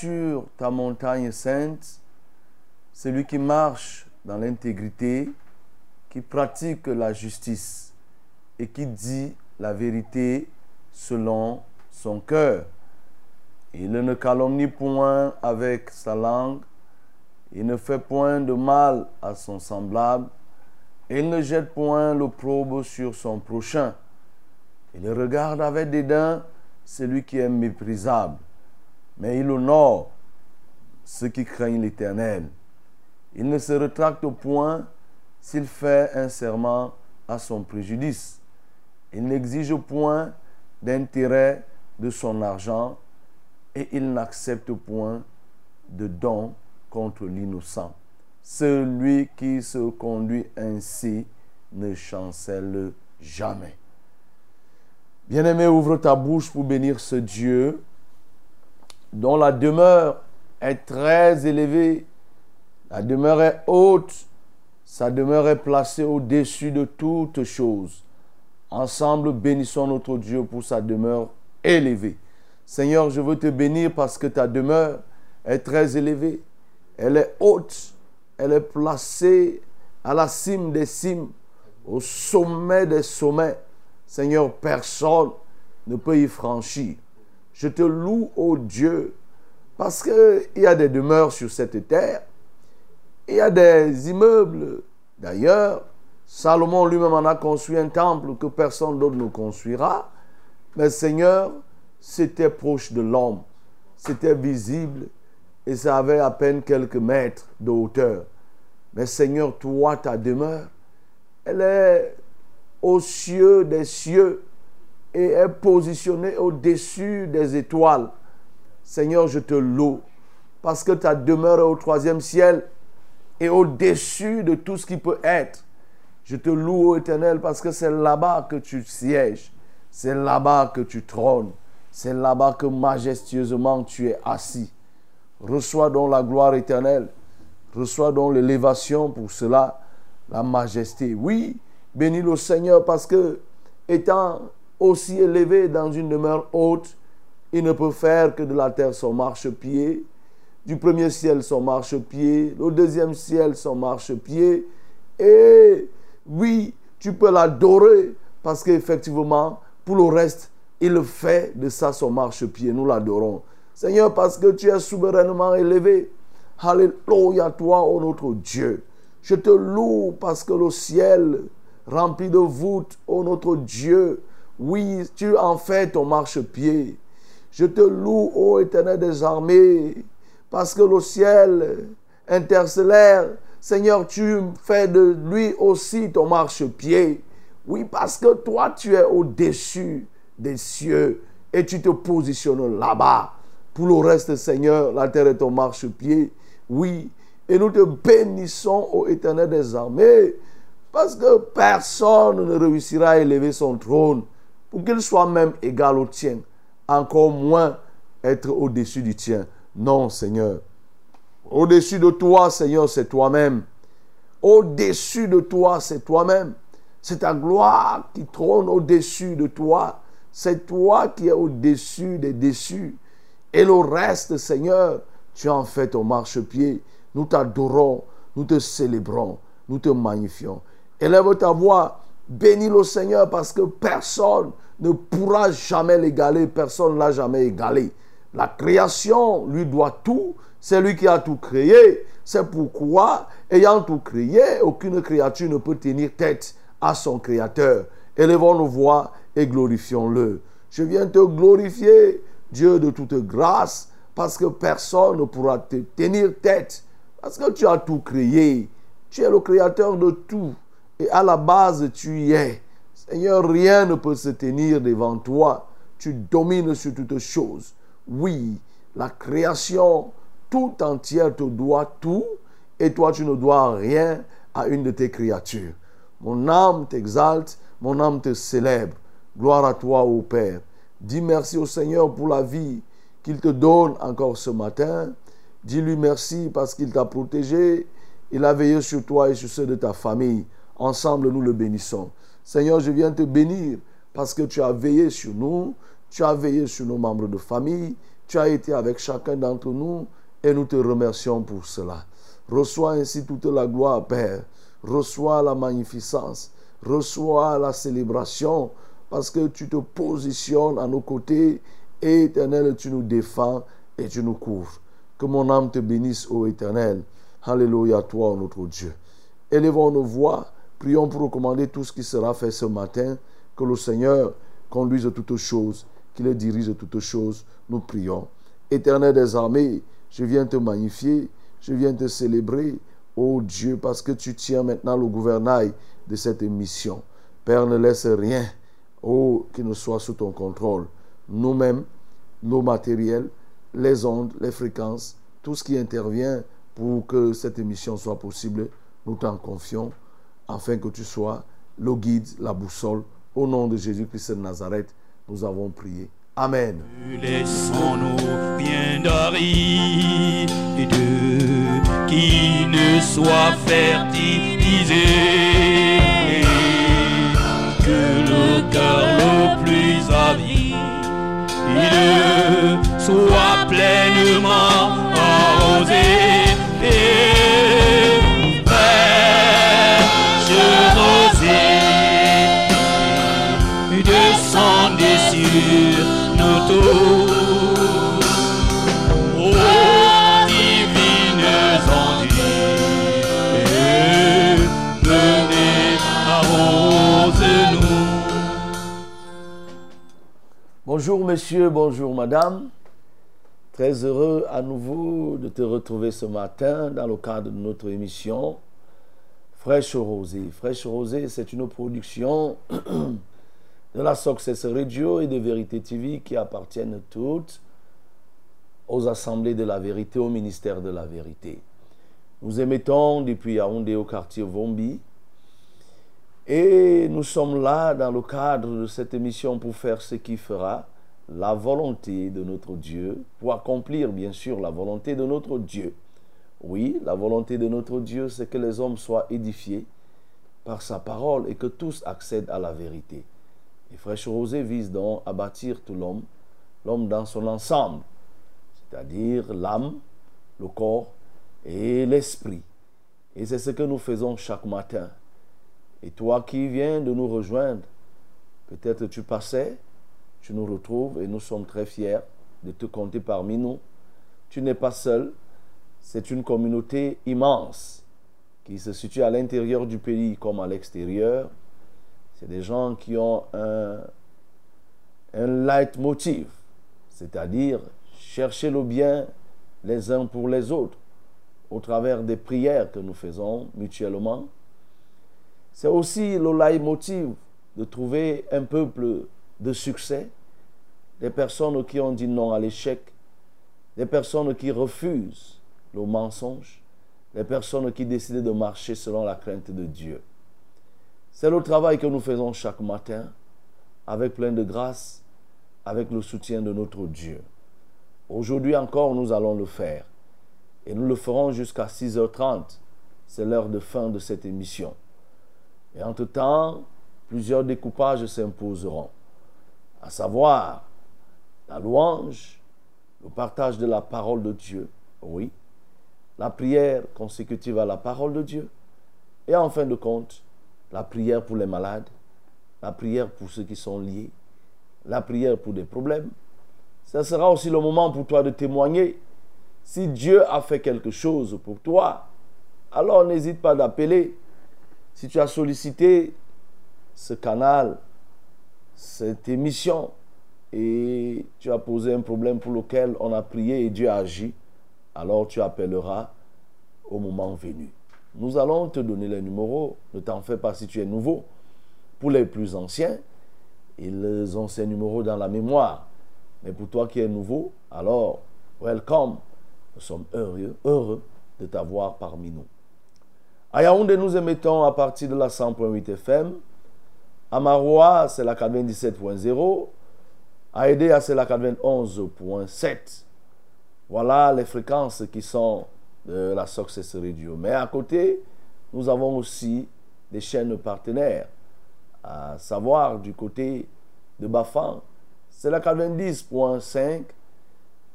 Sur ta montagne sainte, celui qui marche dans l'intégrité, qui pratique la justice et qui dit la vérité selon son cœur. Il ne calomnie point avec sa langue, il ne fait point de mal à son semblable, il ne jette point l'opprobre sur son prochain. Il regarde avec dédain celui qui est méprisable, mais il honore ceux qui craignent l'Éternel. Il ne se retracte point s'il fait un serment à son préjudice. Il n'exige point d'intérêt de son argent et il n'accepte point de don contre l'innocent. Celui qui se conduit ainsi ne chancelle jamais. Bien-aimé, ouvre ta bouche pour bénir ce Dieu dont la demeure est très élevée, la demeure est haute, sa demeure est placée au-dessus de toutes choses. Ensemble, bénissons notre Dieu pour sa demeure élevée. Seigneur, je veux te bénir parce que ta demeure est très élevée, elle est haute, elle est placée à la cime des cimes, au sommet des sommets. Seigneur, personne ne peut y franchir. Je te loue, ô Dieu, parce qu'il y a des demeures sur cette terre, il y a des immeubles. D'ailleurs, Salomon lui-même en a construit un temple que personne d'autre ne construira. Mais Seigneur, c'était proche de l'homme, c'était visible et ça avait à peine quelques mètres de hauteur. Mais Seigneur, toi, ta demeure, elle est aux cieux des cieux et est positionnée au-dessus des étoiles. Seigneur, je te loue parce que ta demeure est au troisième ciel et au-dessus de tout ce qui peut être. Je te loue, ô Éternel, parce que c'est là-bas que tu sièges, c'est là-bas que tu trônes, c'est là-bas que majestueusement tu es assis. Reçois donc la gloire éternelle, reçois donc l'élévation pour cela, la majesté. Oui, Bénis le Seigneur parce que, étant aussi élevé dans une demeure haute, il ne peut faire que de la terre son marchepied, du premier ciel son marchepied, le deuxième ciel son marchepied. Et oui, tu peux l'adorer parce qu'effectivement, pour le reste, il fait de ça son marchepied. Nous l'adorons. Seigneur, parce que tu es souverainement élevé, Alléluia, toi, ô notre Dieu. Je te loue parce que le ciel rempli de voûtes, ô notre Dieu, oui, tu en fais ton marchepied. Je te loue, ô éternel des armées, parce que le ciel interstellaire, Seigneur, tu fais de lui aussi ton marchepied. Oui, parce que toi, tu es au-dessus des cieux et tu te positionnes là-bas. Pour le reste, Seigneur, la terre est ton marchepied. Oui, et nous te bénissons, ô éternel des armées, parce que personne ne réussira à élever son trône pour qu'il soit même égal au tien, encore moins être au-dessus du tien. Non, Seigneur. Au-dessus de toi, Seigneur, c'est toi-même. Au-dessus de toi, c'est toi-même. C'est ta gloire qui trône au-dessus de toi. C'est toi qui es au-dessus des déçus. Et le reste, Seigneur, tu en fais ton marchepied. Nous t'adorons, nous te célébrons, nous te magnifions. Élève ta voix, bénis le Seigneur parce que personne ne pourra jamais l'égaler, personne ne l'a jamais égalé. La création lui doit tout, c'est lui qui a tout créé. C'est pourquoi, ayant tout créé, aucune créature ne peut tenir tête à son Créateur. Élevons nos voix et glorifions-le. Je viens te glorifier, Dieu de toute grâce, parce que personne ne pourra te tenir tête, parce que tu as tout créé. Tu es le créateur de tout. Et à la base, tu y es. Seigneur, rien ne peut se tenir devant toi. Tu domines sur toutes choses. Oui, la création tout entière te doit tout. Et toi, tu ne dois rien à une de tes créatures. Mon âme t'exalte, mon âme te célèbre. Gloire à toi, ô Père. Dis merci au Seigneur pour la vie qu'il te donne encore ce matin. Dis-lui merci parce qu'il t'a protégé. Il a veillé sur toi et sur ceux de ta famille. Ensemble, nous le bénissons. Seigneur, je viens te bénir parce que tu as veillé sur nous, tu as veillé sur nos membres de famille, tu as été avec chacun d'entre nous et nous te remercions pour cela. Reçois ainsi toute la gloire, Père. Reçois la magnificence. Reçois la célébration parce que tu te positionnes à nos côtés et éternel, tu nous défends et tu nous couvres. Que mon âme te bénisse, ô éternel. Alléluia, toi, notre Dieu. Élevons nos voix Prions pour recommander tout ce qui sera fait ce matin. Que le Seigneur conduise toutes choses, qu'il dirige toutes choses. Nous prions. Éternel des armées, je viens te magnifier, je viens te célébrer, ô Dieu, parce que tu tiens maintenant le gouvernail de cette mission. Père, ne laisse rien, ô, qui ne soit sous ton contrôle. Nous-mêmes, nos matériels, les ondes, les fréquences, tout ce qui intervient pour que cette mission soit possible, nous t'en confions afin que tu sois le guide, la boussole. Au nom de Jésus-Christ de Nazareth, nous avons prié. Amen. Laissons-nous bien de qui ne soit fertilisé. Que le cœur le plus avide soit pleinement arrosé. Bonjour monsieur, bonjour madame. Très heureux à nouveau de te retrouver ce matin dans le cadre de notre émission Fraîche Rosée. Fraîche Rosée, c'est une production de la Success Radio et de Vérité TV qui appartiennent toutes aux assemblées de la vérité, au ministère de la vérité. Nous émettons depuis Yaoundé au quartier Vombi et nous sommes là dans le cadre de cette émission pour faire ce qui fera la volonté de notre Dieu, pour accomplir bien sûr la volonté de notre Dieu. Oui, la volonté de notre Dieu, c'est que les hommes soient édifiés par sa parole et que tous accèdent à la vérité. Et Fraîche Rosée vise donc à bâtir tout l'homme, l'homme dans son ensemble, c'est-à-dire l'âme, le corps et l'esprit. Et c'est ce que nous faisons chaque matin. Et toi qui viens de nous rejoindre, peut-être tu passais, tu nous retrouves et nous sommes très fiers de te compter parmi nous. Tu n'es pas seul. c'est une communauté immense qui se situe à l'intérieur du pays comme à l'extérieur. C'est des gens qui ont un, un leitmotiv, c'est-à-dire chercher le bien les uns pour les autres au travers des prières que nous faisons mutuellement. C'est aussi le leitmotiv de trouver un peuple de succès, des personnes qui ont dit non à l'échec, des personnes qui refusent le mensonge, des personnes qui décident de marcher selon la crainte de Dieu. C'est le travail que nous faisons chaque matin avec plein de grâce, avec le soutien de notre Dieu. Aujourd'hui encore, nous allons le faire. Et nous le ferons jusqu'à 6h30. C'est l'heure de fin de cette émission. Et entre-temps, plusieurs découpages s'imposeront, à savoir la louange, le partage de la parole de Dieu, oui, la prière consécutive à la parole de Dieu, et en fin de compte, la prière pour les malades, la prière pour ceux qui sont liés, la prière pour des problèmes. Ce sera aussi le moment pour toi de témoigner. Si Dieu a fait quelque chose pour toi, alors n'hésite pas d'appeler. Si tu as sollicité ce canal, cette émission, et tu as posé un problème pour lequel on a prié et Dieu a agi, alors tu appelleras au moment venu. Nous allons te donner les numéros. Ne t'en fais pas si tu es nouveau. Pour les plus anciens, ils ont ces numéros dans la mémoire. Mais pour toi qui es nouveau, alors, welcome. Nous sommes heureux, heureux de t'avoir parmi nous. À Yaoundé, nous émettons à partir de la 100.8 FM. À Maroua, c'est la 97.0. À Edea, c'est la 91.7. Voilà les fréquences qui sont de la Success Radio. Mais à côté, nous avons aussi des chaînes partenaires, à savoir du côté de Bafan, c'est la 90.5,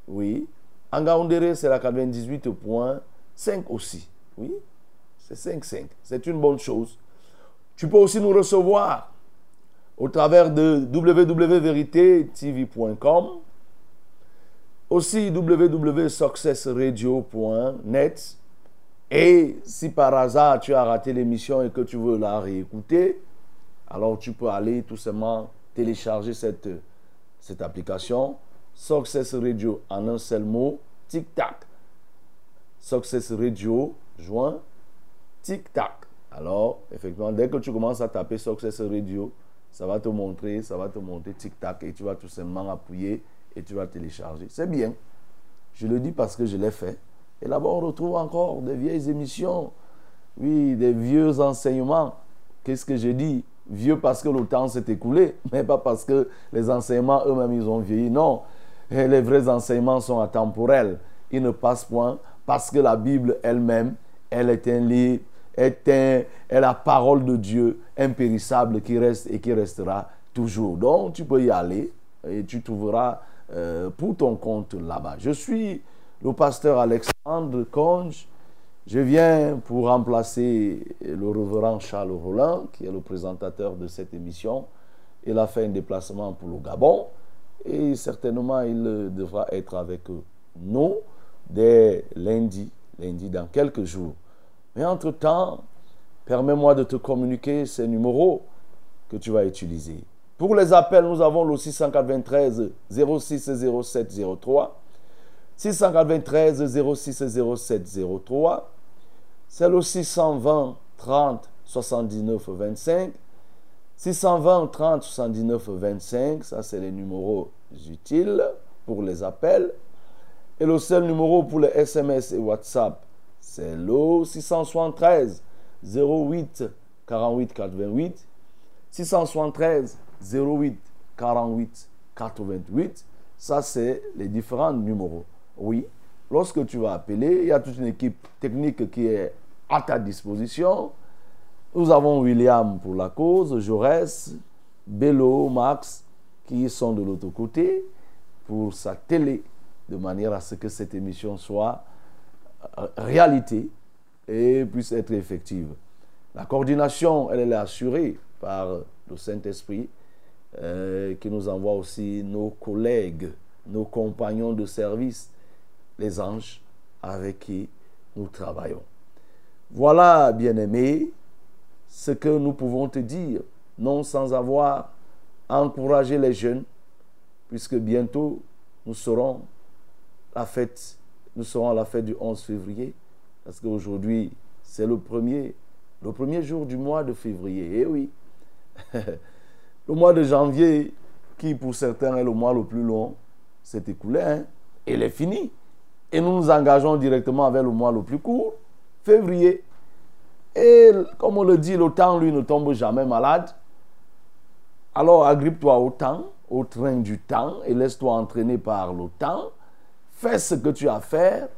oui. Angaoundéré, c'est la 98.5 aussi, oui. C'est 5.5. C'est une bonne chose. Tu peux aussi nous recevoir au travers de www.veritetv.com aussi www.successradio.net. Et si par hasard tu as raté l'émission et que tu veux la réécouter, alors tu peux aller tout simplement télécharger cette, application. Success Radio en un seul mot, tic-tac. Success Radio, joint, tic-tac. Alors, effectivement, dès que tu commences à taper Success Radio, ça va te montrer, ça va te montrer tic-tac et tu vas tout simplement appuyer et tu vas télécharger. C'est bien. Je le dis parce que je l'ai fait. Et là-bas, on retrouve encore des vieilles émissions, oui, des vieux enseignements. Qu'est-ce que je dis? Vieux parce que le temps s'est écoulé, mais pas parce que les enseignements eux-mêmes, ils ont vieilli. Non, les vrais enseignements sont atemporels. Ils ne passent point parce que la Bible elle-même, elle est un livre, est, est la parole de Dieu impérissable qui reste et qui restera toujours. Donc, tu peux y aller et tu trouveras euh, pour ton compte là-bas. Je suis le pasteur Alexandre Conge. Je viens pour remplacer le révérend Charles Roland, qui est le présentateur de cette émission. Il a fait un déplacement pour le Gabon et certainement il devra être avec nous dès lundi, lundi dans quelques jours. Mais entre-temps, permets-moi de te communiquer ces numéros que tu vas utiliser. Pour les appels, nous avons le 693 06 07 03. 693 06 07 03. C'est le 620 30 79 25. 620 30 79 25, ça c'est les numéros utiles pour les appels. Et le seul numéro pour les SMS et WhatsApp, c'est le 673 08 48 88. 673 08 48 88. Ça, c'est les différents numéros. Oui, lorsque tu vas appeler, il y a toute une équipe technique qui est à ta disposition. Nous avons William pour la cause, Jaurès, Bello, Max, qui sont de l'autre côté pour sa télé, de manière à ce que cette émission soit euh, réalité et puisse être effective. La coordination, elle, elle est assurée par le Saint-Esprit euh, qui nous envoie aussi nos collègues, nos compagnons de service, les anges, avec qui nous travaillons. Voilà, bien-aimé, ce que nous pouvons te dire, non sans avoir encouragé les jeunes, puisque bientôt nous serons la fête, nous serons à la fête du 11 février, parce qu'aujourd'hui c'est le premier, le premier jour du mois de février. Eh oui, le mois de janvier, qui pour certains est le mois le plus long, s'est écoulé, hein? il est fini. Et nous nous engageons directement avec le mois le plus court, février. Et comme on le dit, le lui, ne tombe jamais malade. Alors agrippe-toi au temps, au train du temps, et laisse-toi entraîner par le. Fais ce que tu as à faire.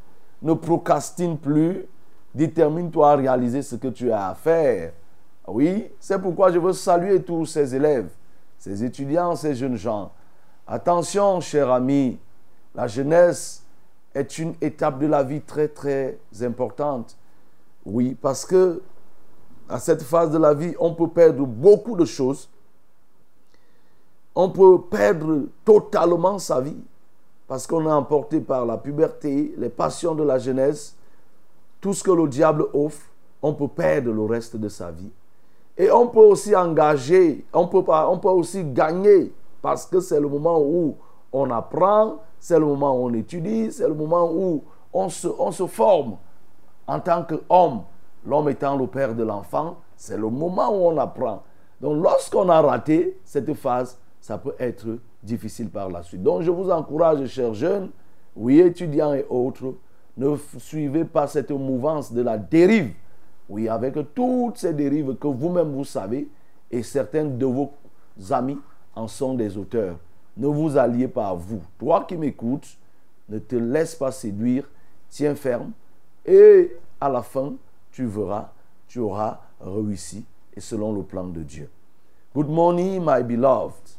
Ne procrastine plus. Détermine-toi à réaliser ce que tu as à faire. Oui, c'est pourquoi je veux saluer tous ces élèves, ces étudiants, ces jeunes gens. Attention, cher ami, la jeunesse est une étape de la vie très très importante. Oui, parce que à cette phase de la vie, on peut perdre beaucoup de choses. On peut perdre totalement sa vie parce qu'on est emporté par la puberté, les passions de la jeunesse, tout ce que le diable offre. On peut perdre le reste de sa vie. Et on peut aussi engager, on peut, on peut aussi gagner parce que c'est le moment où on apprend, c'est le moment où on étudie, c'est le moment où on se, on se forme en tant qu'homme. L'homme étant le père de l'enfant, c'est le moment où on apprend. Donc lorsqu'on a raté cette phase, ça peut être difficile par la suite. Donc je vous encourage, chers jeunes, oui, étudiants et autres, ne suivez pas cette mouvance de la dérive oui, avec toutes ces dérives que vous-même vous savez, et certains de vos amis en sont des auteurs. Ne vous alliez pas à vous. Toi qui m'écoutes, ne te laisse pas séduire, tiens ferme, et à la fin, tu verras, tu auras réussi, et selon le plan de Dieu. Good morning, my beloved.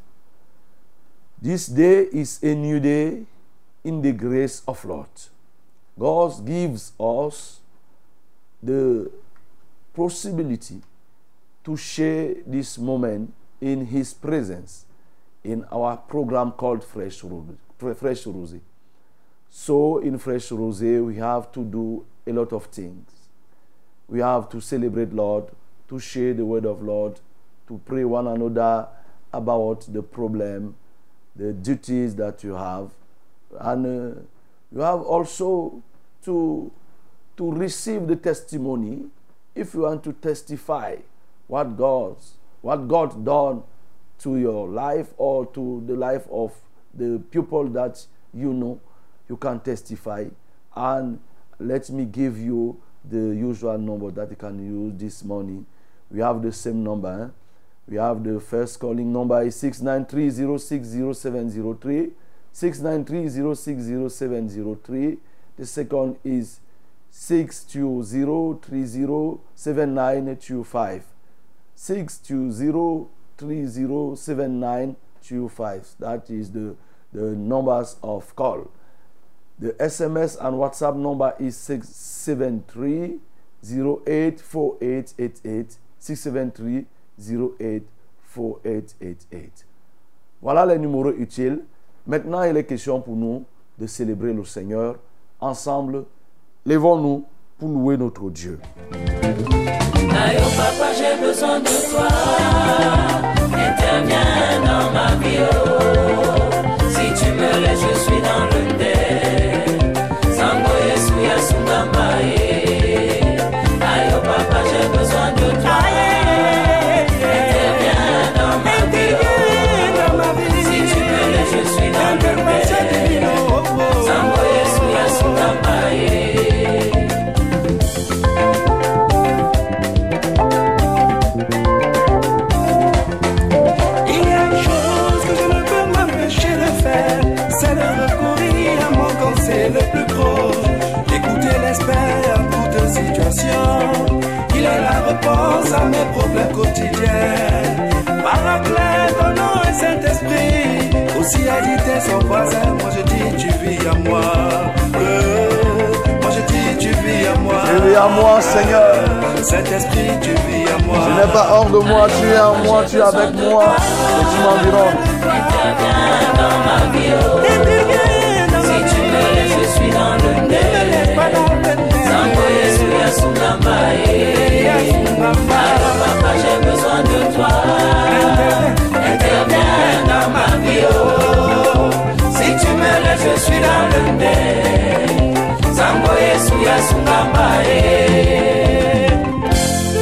This day is a new day in the grace of Lord. God gives us the possibility to share this moment in His presence in our program called Fresh Rose. Fresh Rose. So, in Fresh Rose, we have to do a lot of things. We have to celebrate Lord, to share the word of Lord, to pray one another about the problem, the duties that you have, and uh, you have also to to receive the testimony if you want to testify what God's what God done to your life or to the life of the people that you know, you can testify. And let me give you the usual number that you can use this morning. We have the same number. Eh? We have the first calling number is 693060703. 693060703. The second is 620307925. 620307925. That is the, the numbers of call. The SMS and WhatsApp number is 673 084888 673 084888. Voilà les numéros utiles. Maintenant, il est question pour nous de célébrer le Seigneur ensemble Lèvons-nous pour louer notre Dieu. Ayo papa, j'ai besoin de toi. Interviens dans ma vie. oh. Si tu me laisses, je suis dans le dé. Réponse à mes problèmes quotidiens. Paraclet, ton nom et Saint-Esprit. Aussi agité son voisin, moi je dis tu vis à moi. Euh, moi je dis tu vis à moi. Tu vis à moi, Seigneur. Saint-Esprit, tu vis à moi. Tu n'es pas hors de moi, tu es en moi, tu es avec moi et tu m'environnes. Interviens dans ma vie. oh. Si tu me laisses, je suis dans le nez. De toi. Interviens dans ma vie. oh. Si tu me laisses, je suis dans le Sungambaye.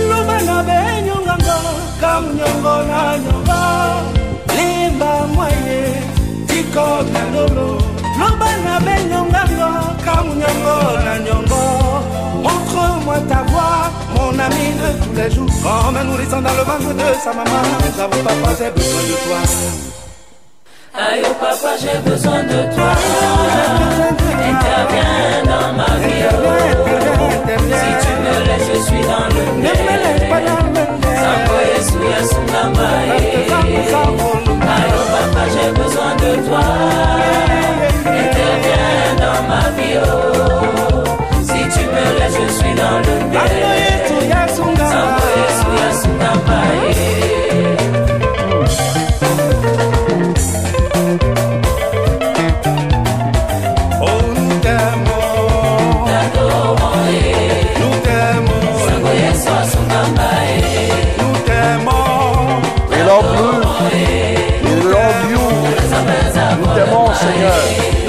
loba na benyongango kamunyongo na nyongo limba mwaye tiko na lolo loba na na montre-moi ta voix tous les jours comme un nourrisson dans le ventre de sa maman j'avoue papa j'ai besoin de toi Ayo papa, j'ai besoin de toi. Interviens dans ma vie. oh. Si tu me laisses, je suis dans le nez. dans le nez. Sango Yesu ya Sungambaye. Ayo papa, j'ai besoin de toi. Interviens dans ma vie. oh. Si tu me laisses, je suis dans le nez. love you. We love you. Nous t'aimons, Seigneur.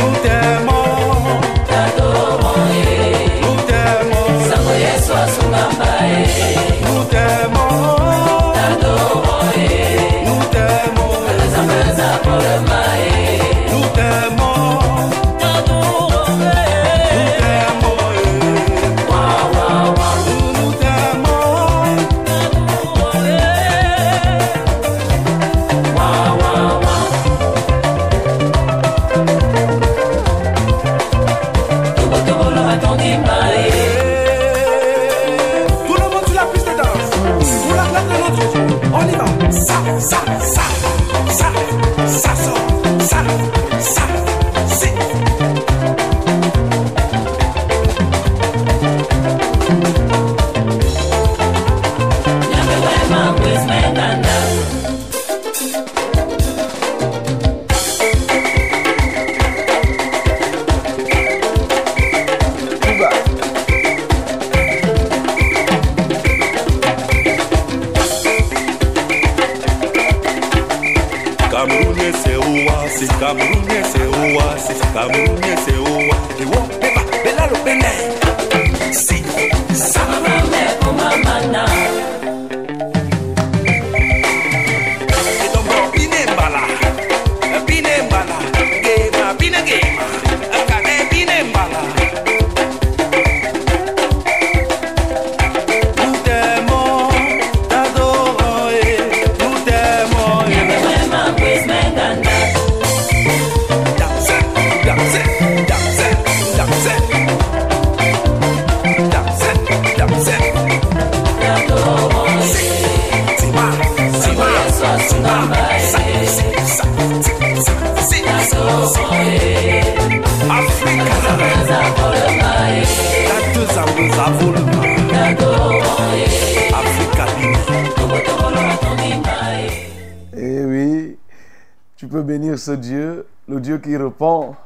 Ce Dieu, le Dieu qui répond.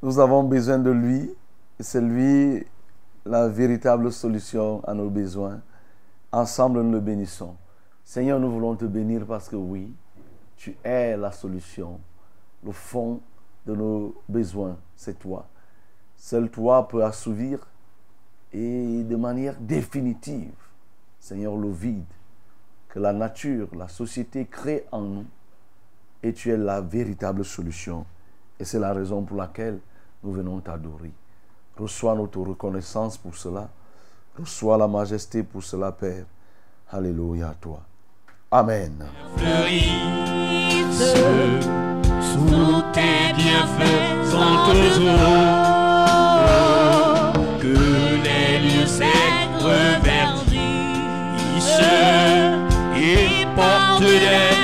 Nous avons besoin de lui. C'est lui la véritable solution à nos besoins. Ensemble, nous le bénissons. Seigneur, nous voulons te bénir parce que oui, tu es la solution. Le fond de nos besoins, c'est toi. Seul toi peut assouvir et de manière définitive, Seigneur, le vide que la nature, la société crée en nous. Et tu es la véritable solution. Et c'est la raison pour laquelle nous venons t'adorer. Reçois notre reconnaissance pour cela. Reçois la majesté pour cela, Père. Alléluia à toi. Amen. sous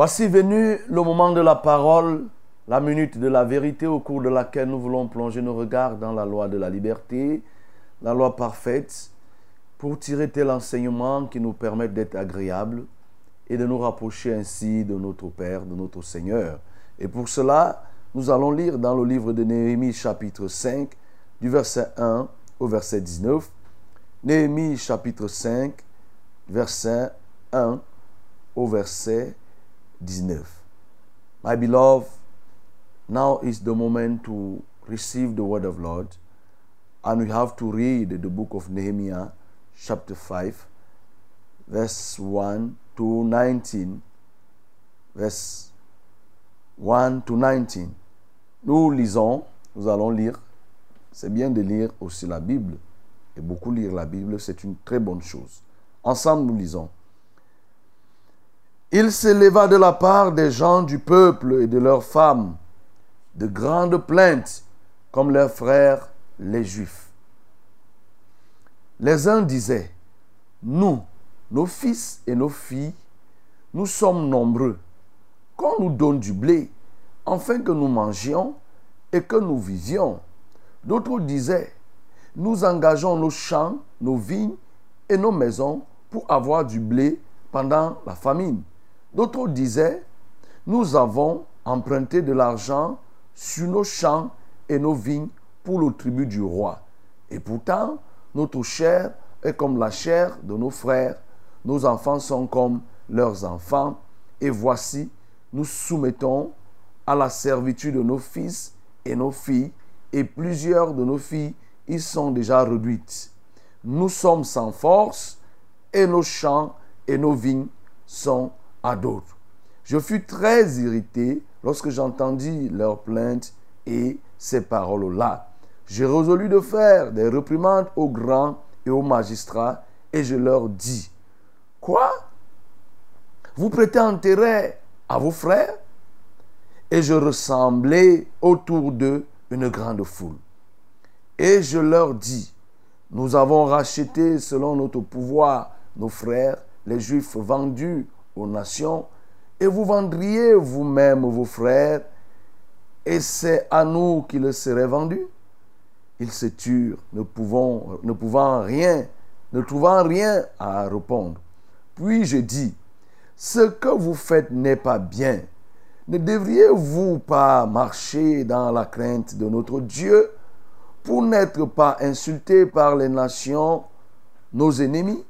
Voici venu le moment de la parole, la minute de la vérité au cours de laquelle nous voulons plonger nos regards dans la loi de la liberté, la loi parfaite, pour tirer tel enseignement qui nous permette d'être agréables et de nous rapprocher ainsi de notre Père, de notre Seigneur. Et pour cela, nous allons lire dans le livre de Néhémie chapitre 5, du verset 1 au verset 19. Néhémie chapitre 5, verset 1 au verset 19. My beloved, now is the moment to receive the word of Lord, and we have to read the book of Nehemiah, chapter 5, verse 1 to 19. Verse 1 to 19. Nous lisons, nous allons lire. C'est bien de lire aussi la Bible. Et beaucoup lire la Bible, c'est une très bonne chose. Ensemble, nous lisons. Il s'éleva de la part des gens du peuple et de leurs femmes de grandes plaintes comme leurs frères les Juifs. Les uns disaient, nous, nos fils et nos filles, nous sommes nombreux. Qu'on nous donne du blé, afin que nous mangions et que nous vivions. D'autres disaient, nous engageons nos champs, nos vignes et nos maisons pour avoir du blé pendant la famine. D'autres disaient, nous avons emprunté de l'argent sur nos champs et nos vignes pour le tribut du roi. Et pourtant, notre chair est comme la chair de nos frères, nos enfants sont comme leurs enfants, et voici, nous soumettons à la servitude de nos fils et nos filles, et plusieurs de nos filles y sont déjà réduites. Nous sommes sans force, et nos champs et nos vignes sont à d'autres. Je fus très irrité lorsque j'entendis leurs plaintes et ces paroles-là. J'ai résolu de faire des réprimandes aux grands et aux magistrats et je leur dis, quoi? Vous prêtez intérêt à vos frères Et je ressemblais autour d'eux une grande foule. Et je leur dis, nous avons racheté selon notre pouvoir nos frères, les Juifs vendus aux nations, et vous vendriez vous-même vos frères, et c'est à nous qu'ils seraient vendus. Ils se turent, ne pouvant, rien, ne trouvant rien à répondre. Puis je dis, ce que vous faites n'est pas bien. Ne devriez-vous pas marcher dans la crainte de notre Dieu pour n'être pas insultés par les nations, nos ennemis?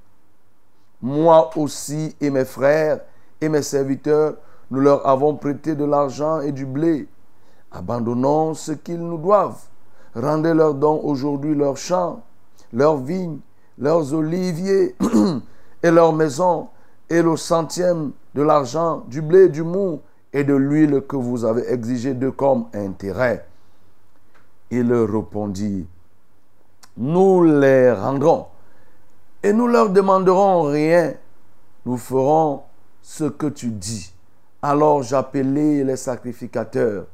Moi aussi et mes frères et mes serviteurs, nous leur avons prêté de l'argent et du blé. Abandonnons ce qu'ils nous doivent. Rendez-leur donc aujourd'hui leurs champs, leurs vignes, leurs oliviers et leurs maisons, et le centième de l'argent, du blé, du mou et de l'huile que vous avez exigé de comme intérêt. Il répondit, nous les rendrons et nous leur demanderons rien. Nous ferons ce que tu dis. Alors j'appelai les sacrificateurs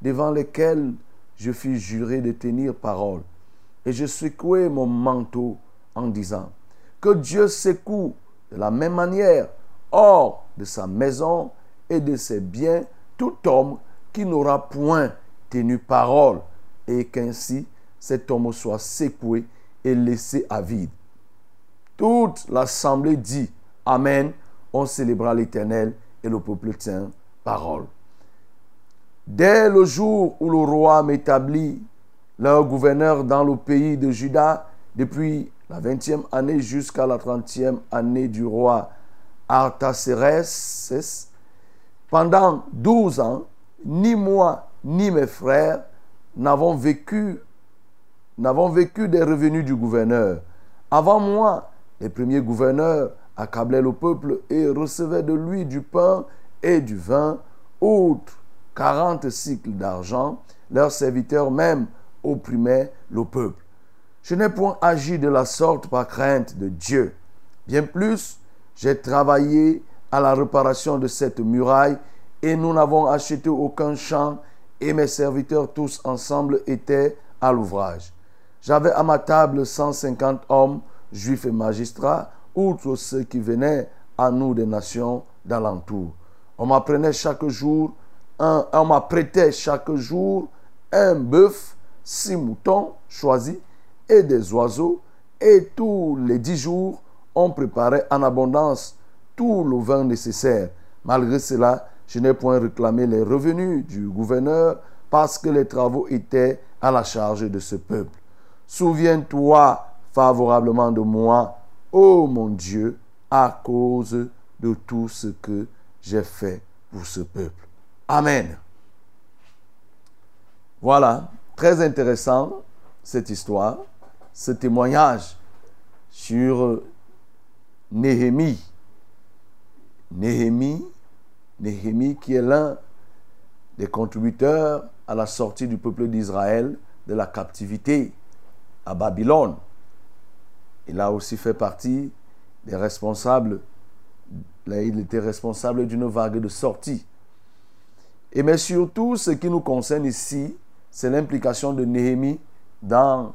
devant lesquels je fus juré de tenir parole. Et je secouai mon manteau en disant, que Dieu secoue de la même manière hors de sa maison et de ses biens tout homme qui n'aura point tenu parole, et qu'ainsi cet homme soit secoué et laissé à vide. Toute l'assemblée dit Amen. On célébra l'Éternel et le peuple tient parole. Dès le jour où le roi m'établit leur gouverneur dans le pays de Juda, depuis la vingtième année jusqu'à la trentième année du roi Artaxerxès, pendant douze ans, ni moi ni mes frères n'avons n'avons vécu des revenus du gouverneur. Avant moi, les premiers gouverneurs accablaient le peuple et recevaient de lui du pain et du vin, outre 40 cycles d'argent, leurs serviteurs même opprimaient le peuple. Je n'ai point agi de la sorte par crainte de Dieu. Bien plus, j'ai travaillé à la réparation de cette muraille et nous n'avons acheté aucun champ et mes serviteurs tous ensemble étaient à l'ouvrage. J'avais à ma table 150 hommes, juifs et magistrats, outre ceux qui venaient à nous des nations d'alentour. On m'apprenait chaque jour, on m'apprêtait chaque jour un bœuf, six moutons choisis et des oiseaux. Et tous les dix jours, on préparait en abondance tout le vin nécessaire. Malgré cela, je n'ai point réclamé les revenus du gouverneur parce que les travaux étaient à la charge de ce peuple. Souviens-toi favorablement de moi, ô mon Dieu, à cause de tout ce que j'ai fait pour ce peuple. Amen. Voilà, très intéressant cette histoire, ce témoignage sur Néhémie. Néhémie, Néhémie qui est l'un des contributeurs à la sortie du peuple d'Israël de la captivité à Babylone. Il a aussi fait partie des responsables, il était responsable d'une vague de sortie. Et mais surtout, ce qui nous concerne ici, c'est l'implication de Néhémie dans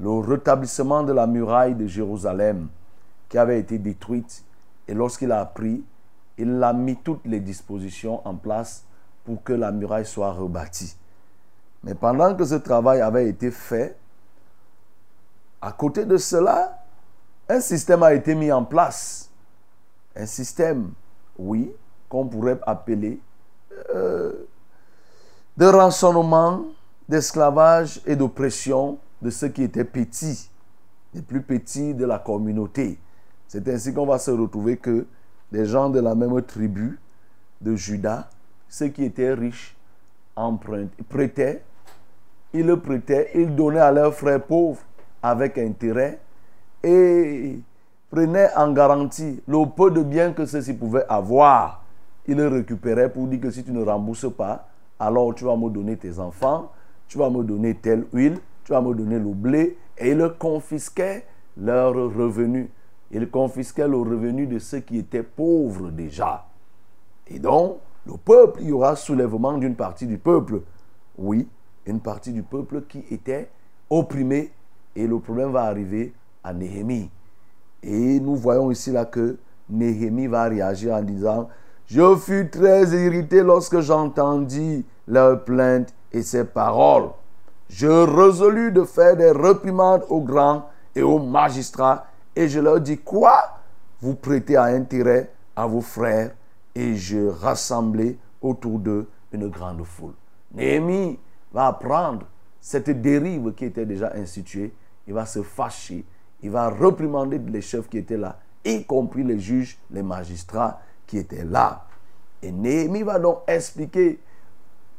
le rétablissement de la muraille de Jérusalem qui avait été détruite. Et lorsqu'il a appris, il a mis toutes les dispositions en place pour que la muraille soit rebâtie. Mais pendant que ce travail avait été fait, à côté de cela, un système a été mis en place. Un système, oui, qu'on pourrait appeler euh, de rançonnement, d'esclavage et d'oppression de ceux qui étaient petits, les plus petits de la communauté. C'est ainsi qu'on va se retrouver que des gens de la même tribu de Judas, ceux qui étaient riches, empruntaient, prêtaient, ils le prêtaient, ils donnaient à leurs frères pauvres avec intérêt et prenaient en garantie le peu de biens que ceux-ci pouvaient avoir. Ils le récupéraient pour dire que si tu ne rembourses pas, alors tu vas me donner tes enfants, tu vas me donner telle huile, tu vas me donner le blé. Et ils confisquaient leurs revenus. Ils confisquaient le revenu de ceux qui étaient pauvres déjà. Et donc, le peuple, il y aura soulèvement d'une partie du peuple. Oui, une partie du peuple qui était opprimée. Et le problème va arriver à Néhémie. Et nous voyons ici là que Néhémie va réagir en disant, je fus très irrité lorsque j'entendis leurs plaintes et ces paroles. Je résolus de faire des reprimandes aux grands et aux magistrats et je leur dis quoi Vous prêtez à intérêt à vos frères? Et je rassemblai autour d'eux une grande foule. Néhémie va apprendre cette dérive qui était déjà instituée. Il va se fâcher. Il va reprimander les chefs qui étaient là, y compris les juges, les magistrats qui étaient là. Et Néhémie va donc expliquer,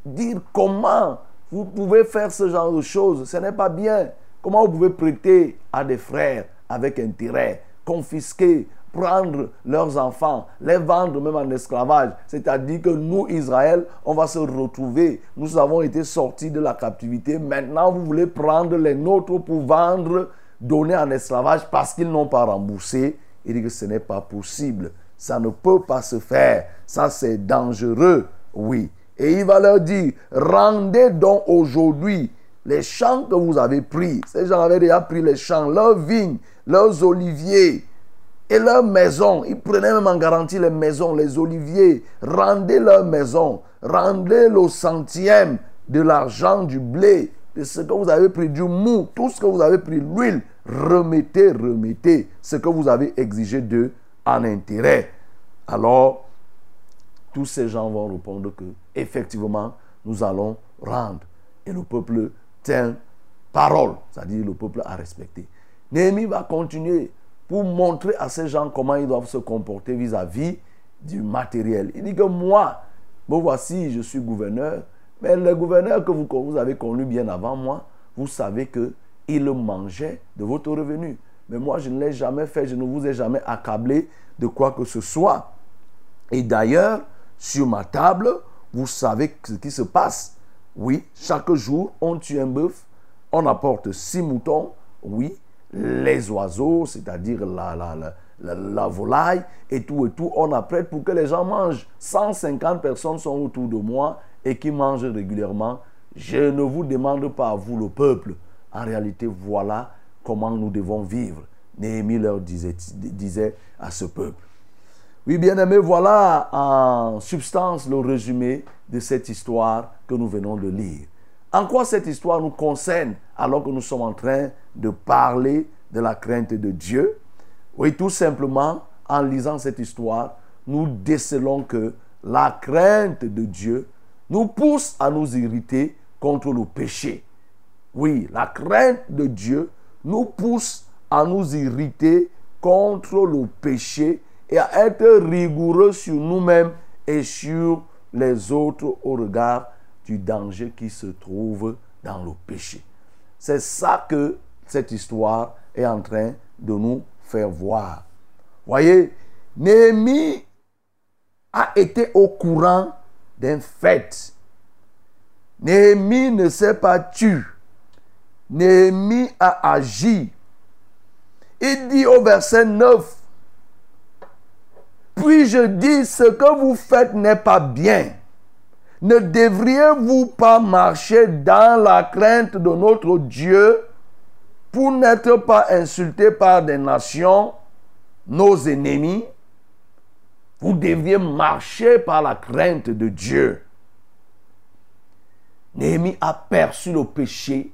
dire comment vous pouvez faire ce genre de choses. Ce n'est pas bien. Comment vous pouvez prêter à des frères avec intérêt, confisquer, prendre leurs enfants, les vendre même en esclavage. C'est-à-dire que nous, Israël, on va se retrouver. Nous avons été sortis de la captivité. Maintenant, vous voulez prendre les nôtres pour vendre, donner en esclavage parce qu'ils n'ont pas remboursé. Il dit que ce n'est pas possible. Ça ne peut pas se faire. Ça, c'est dangereux. Oui. Et il va leur dire, rendez donc aujourd'hui les champs que vous avez pris. Ces gens avaient déjà pris les champs, leurs vignes, leurs oliviers et leurs maisons. Ils prenaient même en garantie les maisons, les oliviers. Rendez leurs maisons. Rendez le centième de l'argent, du blé, de ce que vous avez pris, du mou, tout ce que vous avez pris, l'huile. Remettez, remettez ce que vous avez exigé d'eux en intérêt. Alors, tous ces gens vont répondre que, effectivement, nous allons rendre. Et le peuple tient parole, c'est-à-dire le peuple a respecté. Néhémie va continuer pour montrer à ces gens comment ils doivent se comporter vis-à-vis du matériel. Il dit que moi, bon voici, je suis gouverneur, mais le gouverneur que vous, vous avez connu bien avant moi, vous savez que il mangeait de votre revenu. Mais moi, je ne l'ai jamais fait, je ne vous ai jamais accablé de quoi que ce soit. Et d'ailleurs, sur ma table, vous savez ce qui se passe. Oui, chaque jour, on tue un bœuf, on apporte six moutons, oui, les oiseaux, c'est-à-dire la, la, la, la, volaille et tout et tout, on apprête pour que les gens mangent. 150 personnes sont autour de moi et qui mangent régulièrement. Je ne vous demande pas vous, le peuple. En réalité, voilà comment nous devons vivre. Néhémie leur disait, disait à ce peuple. Oui, bien-aimés, voilà en substance le résumé de cette histoire que nous venons de lire. En quoi cette histoire nous concerne alors que nous sommes en train de parler de la crainte de Dieu? Oui, tout simplement, en lisant cette histoire, nous décelons que la crainte de Dieu nous pousse à nous irriter contre le péché. Oui, la crainte de Dieu nous pousse à nous irriter contre le péché et à être rigoureux sur nous-mêmes et sur les autres au regard danger qui se trouve dans le péché. C'est ça que cette histoire est en train de nous faire voir. Voyez, Néhémie a été au courant d'un fait. Néhémie ne s'est pas tu. Néhémie a agi. Il dit au verset 9, puis je dis, ce que vous faites n'est pas bien. Ne devriez-vous pas marcher dans la crainte de notre Dieu pour n'être pas insulté par des nations, nos ennemis? Vous devriez marcher par la crainte de Dieu. Néhémie a perçu le péché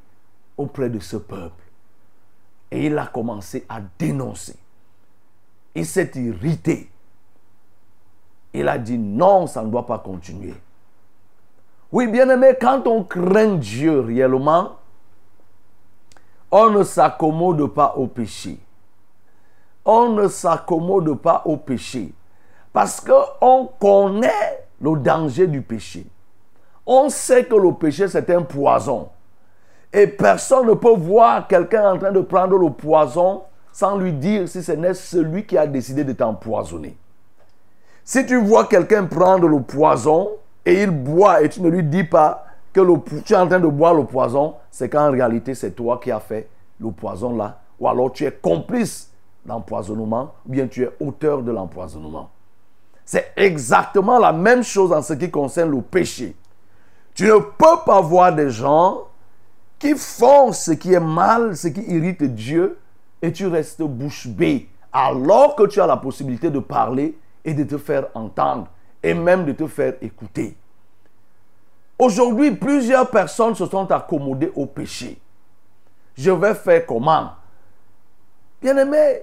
auprès de ce peuple. Et il a commencé à dénoncer. Il s'est irrité. Il a dit non, ça ne doit pas continuer. Oui, bien aimé, quand on craint Dieu réellement, on ne s'accommode pas au péché. On ne s'accommode pas au péché. Parce qu'on connaît le danger du péché. On sait que le péché, c'est un poison. Et personne ne peut voir quelqu'un en train de prendre le poison sans lui dire si ce n'est celui qui a décidé de t'empoisonner. Si tu vois quelqu'un prendre le poison et il boit et tu ne lui dis pas que tu es en train de boire le poison, c'est qu'en réalité c'est toi qui as fait le poison là. Ou alors tu es complice d'empoisonnement ou bien tu es auteur de l'empoisonnement. C'est exactement la même chose en ce qui concerne le péché. Tu ne peux pas voir des gens qui font ce qui est mal, ce qui irrite Dieu, et tu restes bouche bée, alors que tu as la possibilité de parler et de te faire entendre, et même de te faire écouter. Aujourd'hui, plusieurs personnes se sont accommodées au péché. Je vais faire comment? Bien-aimé,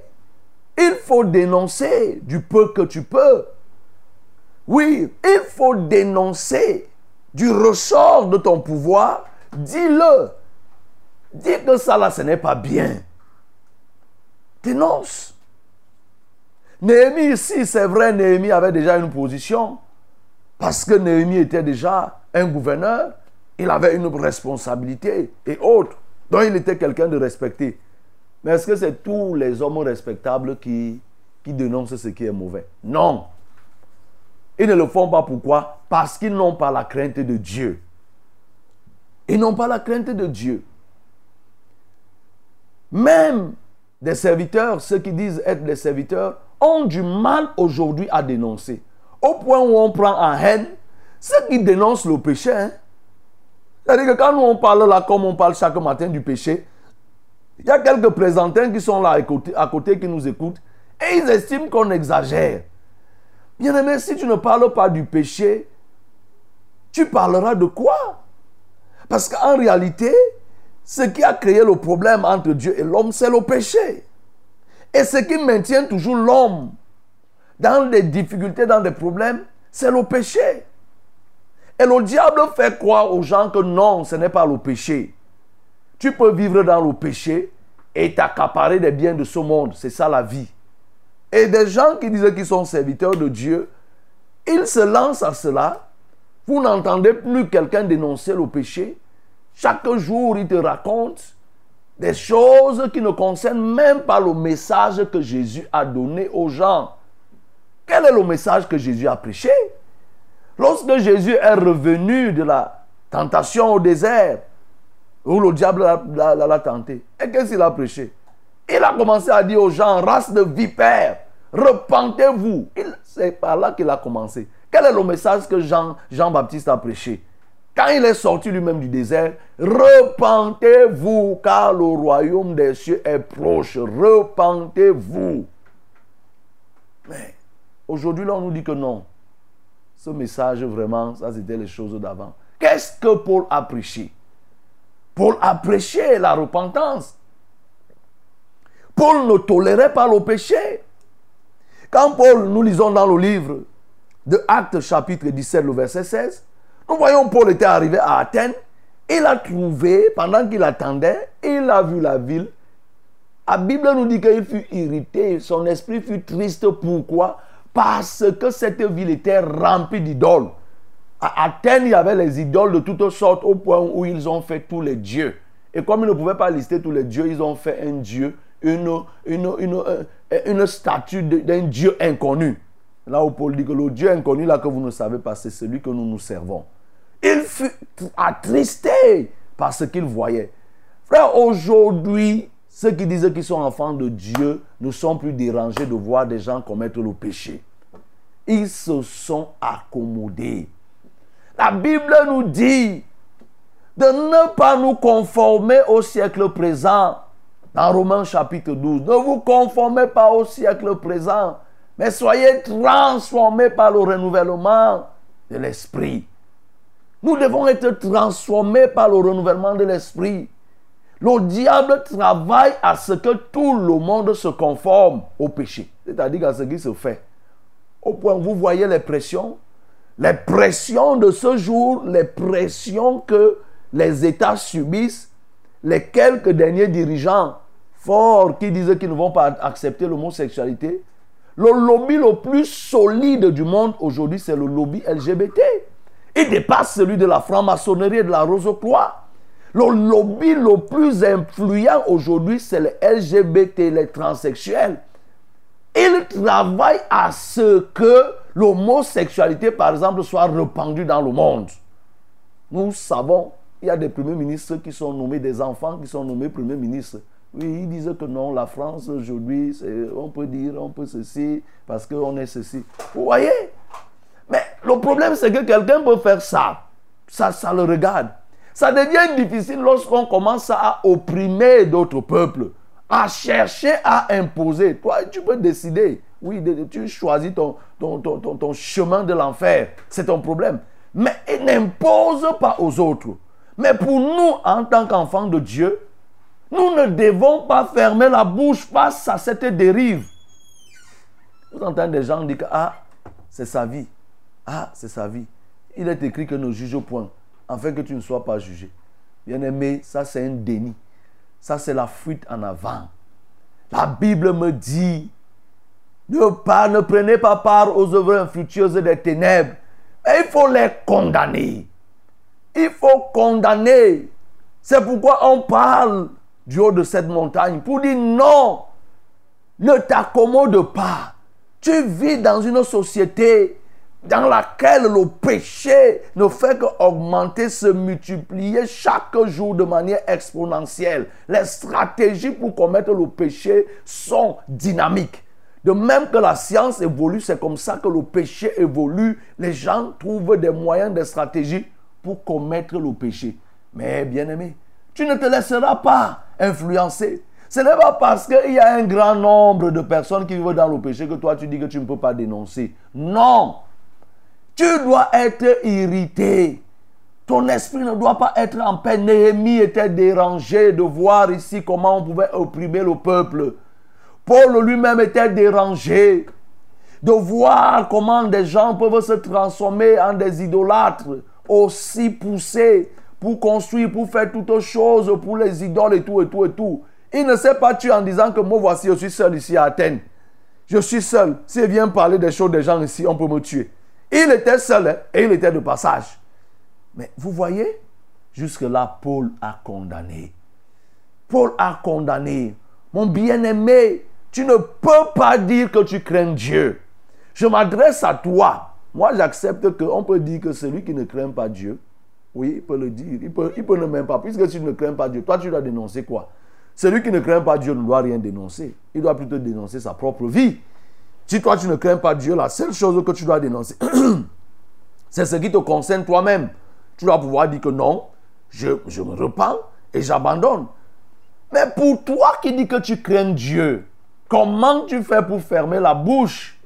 il faut dénoncer du peu que tu peux. Oui, il faut dénoncer du ressort de ton pouvoir. Dis-le. Dis que ça là, ce n'est pas bien. Dénonce. Néhémie ici, c'est vrai, Néhémie avait déjà une position. Parce que Néhémie était déjà un gouverneur. Il avait une responsabilité et autres. Donc il était quelqu'un de respecté. Mais est-ce que c'est tous les hommes respectables qui, qui dénoncent ce qui est mauvais? Non. Ils ne le font pas pourquoi? Parce qu'ils n'ont pas la crainte de Dieu. Ils n'ont pas la crainte de Dieu. Même des serviteurs, ceux qui disent être des serviteurs, ont du mal aujourd'hui à dénoncer. Au point où on prend en haine ceux qui dénoncent le péché. Hein. C'est-à-dire que quand nous on parle là, comme on parle chaque matin du péché, il y a quelques présentants qui sont là à côté, à côté qui nous écoutent et ils estiment qu'on exagère. Bien aimé, si tu ne parles pas du péché, tu parleras de quoi? Parce qu'en réalité, ce qui a créé le problème entre Dieu et l'homme, c'est le péché. Et ce qui maintient toujours l'homme dans des difficultés, dans des problèmes, c'est le péché. Et le diable fait croire aux gens que non, ce n'est pas le péché. Tu peux vivre dans le péché et t'accaparer des biens de ce monde. C'est ça la vie. Et des gens qui disent qu'ils sont serviteurs de Dieu, ils se lancent à cela. Vous n'entendez plus quelqu'un dénoncer le péché. Chaque jour, il te raconte des choses qui ne concernent même pas le message que Jésus a donné aux gens. Quel est le message que Jésus a prêché? Lorsque Jésus est revenu de la tentation au désert, où le diable l'a tenté, et qu'est-ce qu'il a prêché? Il a commencé à dire aux gens, race de vipères, repentez-vous. C'est par là qu'il a commencé. Quel est le message que Jean, Jean-Baptiste a prêché? Quand il est sorti lui-même du désert, repentez-vous car le royaume des cieux est proche. Repentez-vous. Mais Aujourd'hui, là, on nous dit que non. Ce message, vraiment, ça, c'était les choses d'avant. Qu'est-ce que Paul a prêché? Paul a prêché la repentance. Paul ne tolérait pas le péché. Quand Paul, nous lisons dans le livre de Actes chapitre 17, le verset 16, nous voyons Paul était arrivé à Athènes, il a trouvé, pendant qu'il attendait, il a vu la ville. La Bible nous dit qu'il fut irrité, son esprit fut triste. Pourquoi? Parce que cette ville était remplie d'idoles. À Athènes, il y avait les idoles de toutes sortes au point où ils ont fait tous les dieux. Et comme ils ne pouvaient pas lister tous les dieux, ils ont fait un dieu, une, une, euh, statue d'un dieu inconnu. Là où Paul dit que le dieu inconnu, là que vous ne savez pas, c'est celui que nous nous servons. Il fut attristé par ce qu'il voyait. Frère, aujourd'hui, ceux qui disent qu'ils sont enfants de Dieu ne sont plus dérangés de voir des gens commettre le péché. Ils se sont accommodés. La Bible nous dit de ne pas nous conformer au siècle présent. Dans Romains chapitre 12, ne vous conformez pas au siècle présent, mais soyez transformés par le renouvellement de l'esprit. Nous devons être transformés par le renouvellement de l'esprit. Le diable travaille à ce que tout le monde se conforme au péché, c'est-à-dire à ce qui se fait. Au point où vous voyez les pressions, les pressions de ce jour, les pressions que les États subissent, les quelques derniers dirigeants forts qui disent qu'ils ne vont pas accepter l'homosexualité, le lobby le plus solide du monde aujourd'hui, c'est le lobby LGBT. Il dépasse celui de la franc-maçonnerie et de la rose-croix. Le lobby le plus influent aujourd'hui, c'est les LGBT, les transsexuels. Ils travaillent à ce que l'homosexualité, par exemple, soit répandue dans le monde. Nous savons, il y a des premiers ministres qui sont nommés, des enfants qui sont nommés premiers ministres. Oui, ils disent que non, la France aujourd'hui, on peut dire, on peut ceci, parce qu'on est ceci. Vous voyez Mais le problème, c'est que quelqu'un peut faire ça. Ça, ça le regarde. Ça devient difficile lorsqu'on commence à opprimer d'autres peuples, à chercher à imposer. Toi, tu peux décider. Oui, tu choisis ton, ton, ton, ton chemin de l'enfer. C'est ton problème. Mais n'impose pas aux autres. Mais pour nous, en tant qu'enfants de Dieu, nous ne devons pas fermer la bouche face à cette dérive. Vous entendez des gens dire que ah, c'est sa vie. Ah, c'est sa vie. Il est écrit que ne juge point, afin que tu ne sois pas jugé. Bien-aimé, ça c'est un déni. Ça c'est la fuite en avant. La Bible me dit, ne, pas, ne prenez pas part aux œuvres infructueuses des ténèbres. Mais il faut les condamner. Il faut condamner. C'est pourquoi on parle du haut de cette montagne pour dire non, ne t'accommode pas. Tu vis dans une société dans laquelle le péché ne fait qu'augmenter, se multiplier chaque jour de manière exponentielle. Les stratégies pour commettre le péché sont dynamiques. De même que la science évolue, c'est comme ça que le péché évolue. Les gens trouvent des moyens, des stratégies pour commettre le péché. Mais bien aimé, tu ne te laisseras pas influencer. Ce n'est pas parce qu'il y a un grand nombre de personnes qui vivent dans le péché que toi tu dis que tu ne peux pas dénoncer. Non. Tu dois être irrité. Ton esprit ne doit pas être en paix. Néhémie était dérangé de voir ici comment on pouvait opprimer le peuple. Paul lui-même était dérangé de voir comment des gens peuvent se transformer en des idolâtres aussi poussés pour construire, pour faire toutes choses, pour les idoles et tout, et tout, et tout. Il ne s'est pas tué en disant que moi, voici, je suis seul ici à Athènes. Je suis seul. S'il vient parler des choses des gens ici, on peut me tuer. Il était seul hein, et il était de passage. Mais vous voyez, jusque-là, Paul a condamné. Paul a condamné. Mon bien-aimé, tu ne peux pas dire que tu crains Dieu. Je m'adresse à toi. Moi, j'accepte qu'on peut dire que celui qui ne craint pas Dieu, oui, il peut le dire. Il peut, il peut ne même pas. Puisque tu ne crains pas Dieu, toi tu dois dénoncer quoi? Celui qui ne craint pas Dieu ne doit rien dénoncer. Il doit plutôt dénoncer sa propre vie. Si toi tu ne crains pas Dieu, la seule chose que tu dois dénoncer, c'est ce qui te concerne toi-même. Tu dois pouvoir dire que non, je, je me repens et j'abandonne. Mais pour toi qui dis que tu crains Dieu, comment tu fais pour fermer la bouche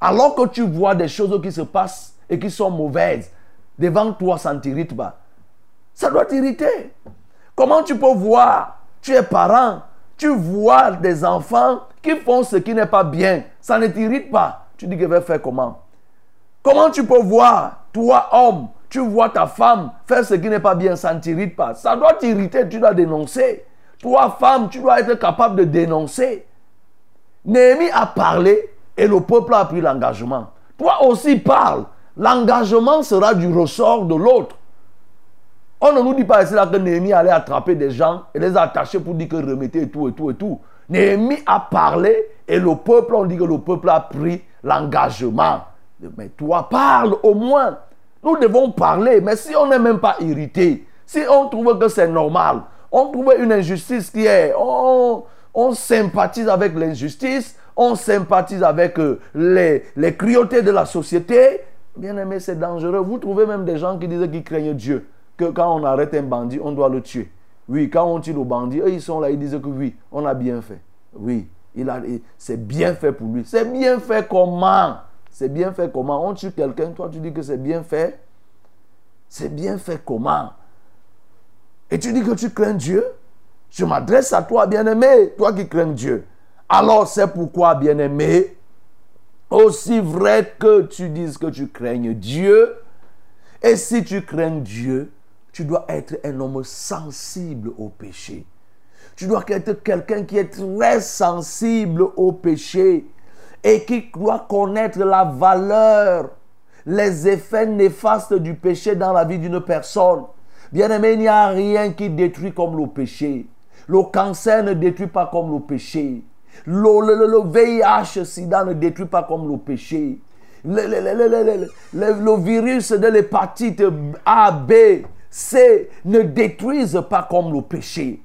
Alors que tu vois des choses qui se passent et qui sont mauvaises, devant toi, ça ne t'irrite pas. Ça doit t'irriter. Comment tu peux voir, tu es parent, tu vois des enfants qui font ce qui n'est pas bien, ça ne t'irrite pas. Tu dis que je vais faire comment? Comment tu peux voir, toi homme, tu vois ta femme faire ce qui n'est pas bien, ça ne t'irrite pas. Ça doit t'irriter, tu dois dénoncer. Toi femme, tu dois être capable de dénoncer. Néhémie a parlé et le peuple a pris l'engagement. Toi aussi parle. L'engagement sera du ressort de l'autre. On ne nous dit pas ici là que Néhémie allait attraper des gens et les attacher pour dire que remettez et tout et tout et tout. Néhémie a parlé et le peuple, on dit que le peuple a pris l'engagement. Mais toi parle au moins. Nous devons parler, mais si on n'est même pas irrité, si on trouve que c'est normal, on trouve une injustice qui est, on, sympathise avec l'injustice, on sympathise avec euh, les, les cruautés de la société, bien aimé, c'est dangereux. Vous trouvez même des gens qui disent qu'ils craignent Dieu, que quand on arrête un bandit, on doit le tuer. Oui, quand on tue le bandit, eux, ils sont là, ils disent que oui, on a bien fait. Oui, il a, c'est bien fait pour lui. C'est bien fait comment? C'est bien fait comment? On tue quelqu'un, toi tu dis que c'est bien fait. C'est bien fait comment? Et tu dis que tu crains Dieu? Je m'adresse à toi, bien-aimé, toi qui crains Dieu. Alors c'est pourquoi, bien-aimé, aussi vrai que tu dises que tu craignes Dieu, et si tu crains Dieu, tu dois être un homme sensible au péché. Tu dois être quelqu'un qui est très sensible au péché et qui doit connaître la valeur, les effets néfastes du péché dans la vie d'une personne. Bien aimé, il n'y a rien qui détruit comme le péché. Le cancer ne détruit pas comme le péché. Le, VIH, sida ne détruit pas comme le péché. Le, le virus de l'hépatite A, B, C ne détruisent pas comme le péché.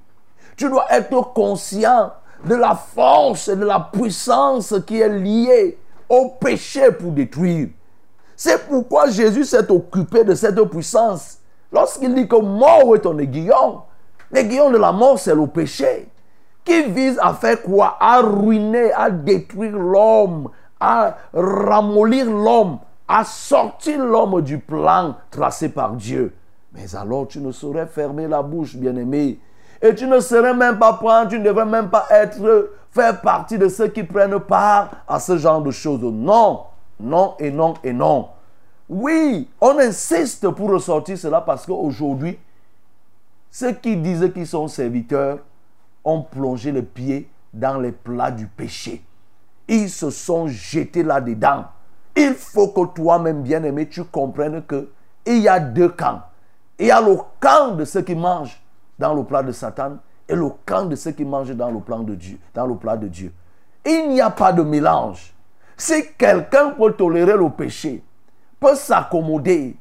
Tu dois être conscient de la force et de la puissance qui est liée au péché pour détruire. C'est pourquoi Jésus s'est occupé de cette puissance. Lorsqu'il dit que mort est ton aiguillon, l'aiguillon de la mort, c'est le péché qui vise à faire quoi? À ruiner, à détruire l'homme, à ramollir l'homme, à sortir l'homme du plan tracé par Dieu. Mais alors tu ne saurais fermer la bouche, bien-aimé. Et tu ne serais même pas prendre, tu ne devrais même pas être, faire partie de ceux qui prennent part à ce genre de choses. Non, non et non et non. Oui, on insiste pour ressortir cela parce qu'aujourd'hui, ceux qui disent qu'ils sont serviteurs ont plongé le pied dans les plats du péché. Ils se sont jetés là-dedans. Il faut que toi-même, bien-aimé, tu comprennes que il y a deux camps. Il y a le camp de ceux qui mangent dans le plat de Satan et le camp de ceux qui mangent dans le plat de Dieu. Il n'y a pas de mélange. Si quelqu'un peut tolérer le péché, peut s'accommoder,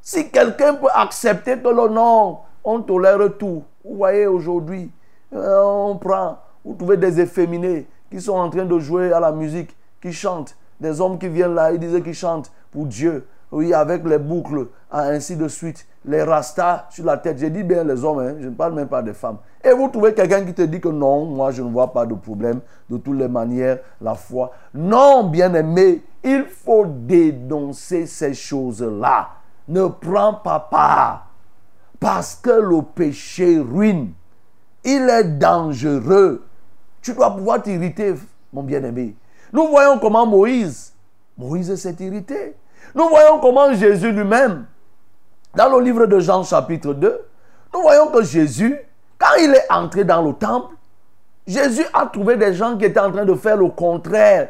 si quelqu'un peut accepter que le nom, on tolère tout. Vous voyez aujourd'hui, euh, on prend, vous trouvez des efféminés qui sont en train de jouer à la musique, qui chantent. Des hommes qui viennent là, ils disent qu'ils chantent pour Dieu. Oui, avec les boucles, ainsi de suite. Les rastas sur la tête. J'ai dit bien les hommes, hein, je ne parle même pas des femmes. Et vous trouvez quelqu'un qui te dit que non, moi je ne vois pas de problème. De toutes les manières, la foi. Non, bien aimé, il faut dénoncer ces choses-là. Ne prends pas part. Parce que le péché ruine. Il est dangereux. Tu dois pouvoir t'irriter, mon bien-aimé. Nous voyons comment Moïse, Moïse s'est irrité. Nous voyons comment Jésus lui-même, dans le livre de Jean chapitre 2, nous voyons que Jésus, quand il est entré dans le temple, Jésus a trouvé des gens qui étaient en train de faire le contraire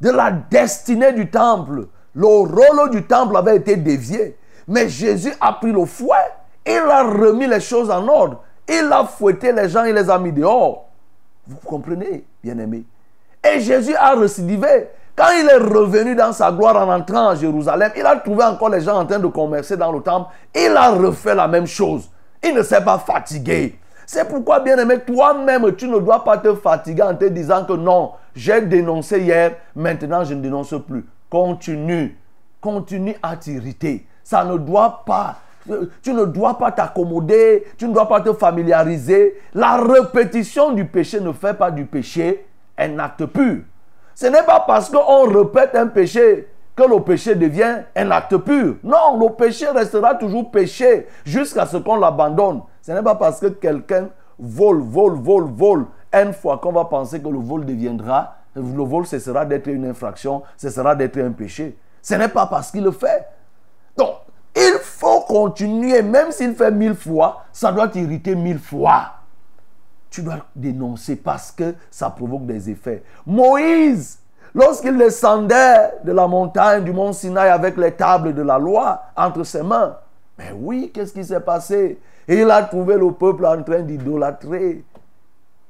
de la destinée du temple. Le rôle du temple avait été dévié. Mais Jésus a pris le fouet, il a remis les choses en ordre. Il a fouetté les gens, il les a mis dehors. Vous comprenez, bien-aimés? Et Jésus a récidivé. Quand il est revenu dans sa gloire en entrant à Jérusalem, il a trouvé encore les gens en train de commercer dans le temple. Il a refait la même chose. Il ne s'est pas fatigué. C'est pourquoi, bien-aimé, toi-même, tu ne dois pas te fatiguer en te disant que non, j'ai dénoncé hier, maintenant je ne dénonce plus. Continue. Continue à t'irriter. Ça ne doit pas tu ne dois pas t'accommoder, tu ne dois pas te familiariser. La répétition du péché ne fait pas du péché un acte pur. Ce n'est pas parce qu'on répète un péché que le péché devient un acte pur. Non, le péché restera toujours péché jusqu'à ce qu'on l'abandonne. Ce n'est pas parce que quelqu'un vole, vole, vole, vole, une fois qu'on va penser que le vol deviendra, le vol cessera d'être une infraction, cessera d'être un péché. Ce n'est pas parce qu'il le fait. Donc, il faut continuer, même s'il fait mille fois, ça doit t'irriter mille fois. Tu dois dénoncer parce que ça provoque des effets. Moïse, lorsqu'il descendait de la montagne du mont Sinaï avec les tables de la loi entre ses mains, mais oui, qu'est-ce qui s'est passé? Il a trouvé le peuple en train d'idolâtrer,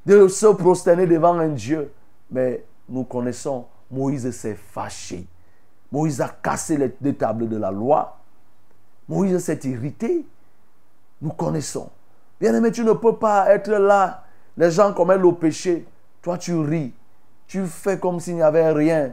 de se prosterner devant un Dieu. Mais nous connaissons, Moïse s'est fâché. Moïse a cassé les deux tables de la loi. Moïse s'est irrité. Nous connaissons. Bien aimé, tu ne peux pas être là. Les gens commettent le péché. Toi, tu ris. Tu fais comme s'il n'y avait rien.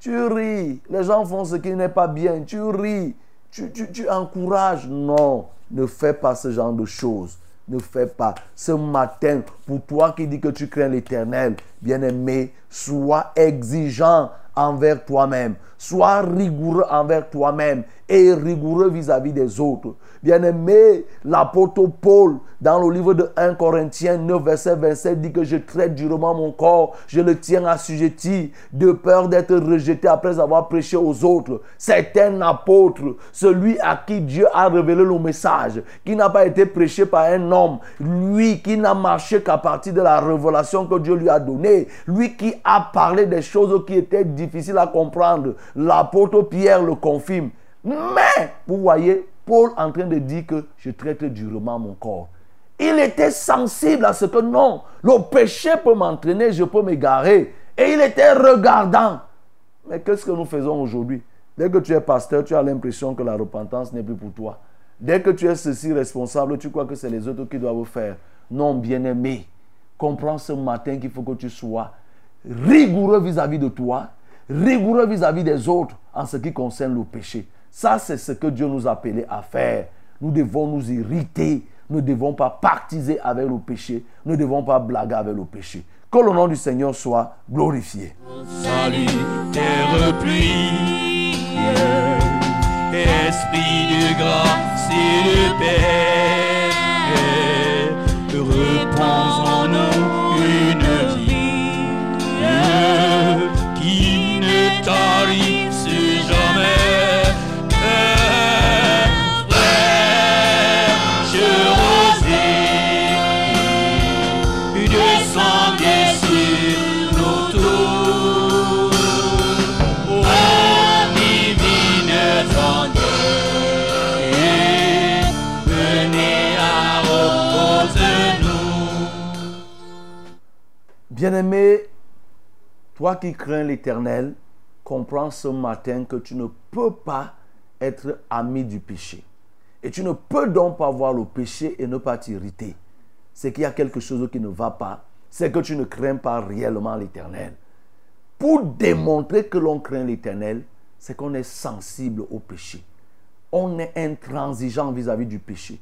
Tu ris. Les gens font ce qui n'est pas bien. Tu ris. Tu, encourages. Non, ne fais pas ce genre de choses. Ne fais pas. Ce matin, pour toi qui dis que tu crains l'éternel, bien-aimé, sois exigeant envers toi-même. Sois rigoureux envers toi-même et rigoureux vis-à-vis des autres. Bien-aimé, l'apôtre Paul, dans le livre de 1 Corinthiens 9, verset 27, dit que je traite durement mon corps, je le tiens assujetti, de peur d'être rejeté après avoir prêché aux autres. C'est un apôtre, celui à qui Dieu a révélé le message, qui n'a pas été prêché par un homme, lui qui n'a marché qu'à partir de la révélation que Dieu lui a donnée, lui qui a parlé des choses qui étaient difficiles à comprendre. L'apôtre Pierre le confirme. Mais, vous voyez, Paul en train de dire que je traite durement mon corps. Il était sensible à ce que non, le péché peut m'entraîner, je peux m'égarer. Et il était regardant. Mais qu'est-ce que nous faisons aujourd'hui? Dès que tu es pasteur, tu as l'impression que la repentance n'est plus pour toi. Dès que tu es ceci responsable, tu crois que c'est les autres qui doivent faire. Non, bien-aimé, comprends ce matin qu'il faut que tu sois rigoureux vis-à-vis de toi, rigoureux vis-à-vis des autres en ce qui concerne le péché. Ça, c'est ce que Dieu nous a appelé à faire. Nous devons nous irriter. Nous ne devons pas partiser avec le péché. Nous ne devons pas blaguer avec le péché. Que le nom du Seigneur soit glorifié. Salut, esprit de grâce et de paix, Bien-aimé, toi qui crains l'éternel, comprends ce matin que tu ne peux pas être ami du péché. Et tu ne peux donc pas voir le péché et ne pas t'irriter. C'est qu'il y a quelque chose qui ne va pas. C'est que tu ne crains pas réellement l'éternel. Pour démontrer que l'on craint l'éternel, c'est qu'on est sensible au péché. On est intransigeant vis-à-vis du péché.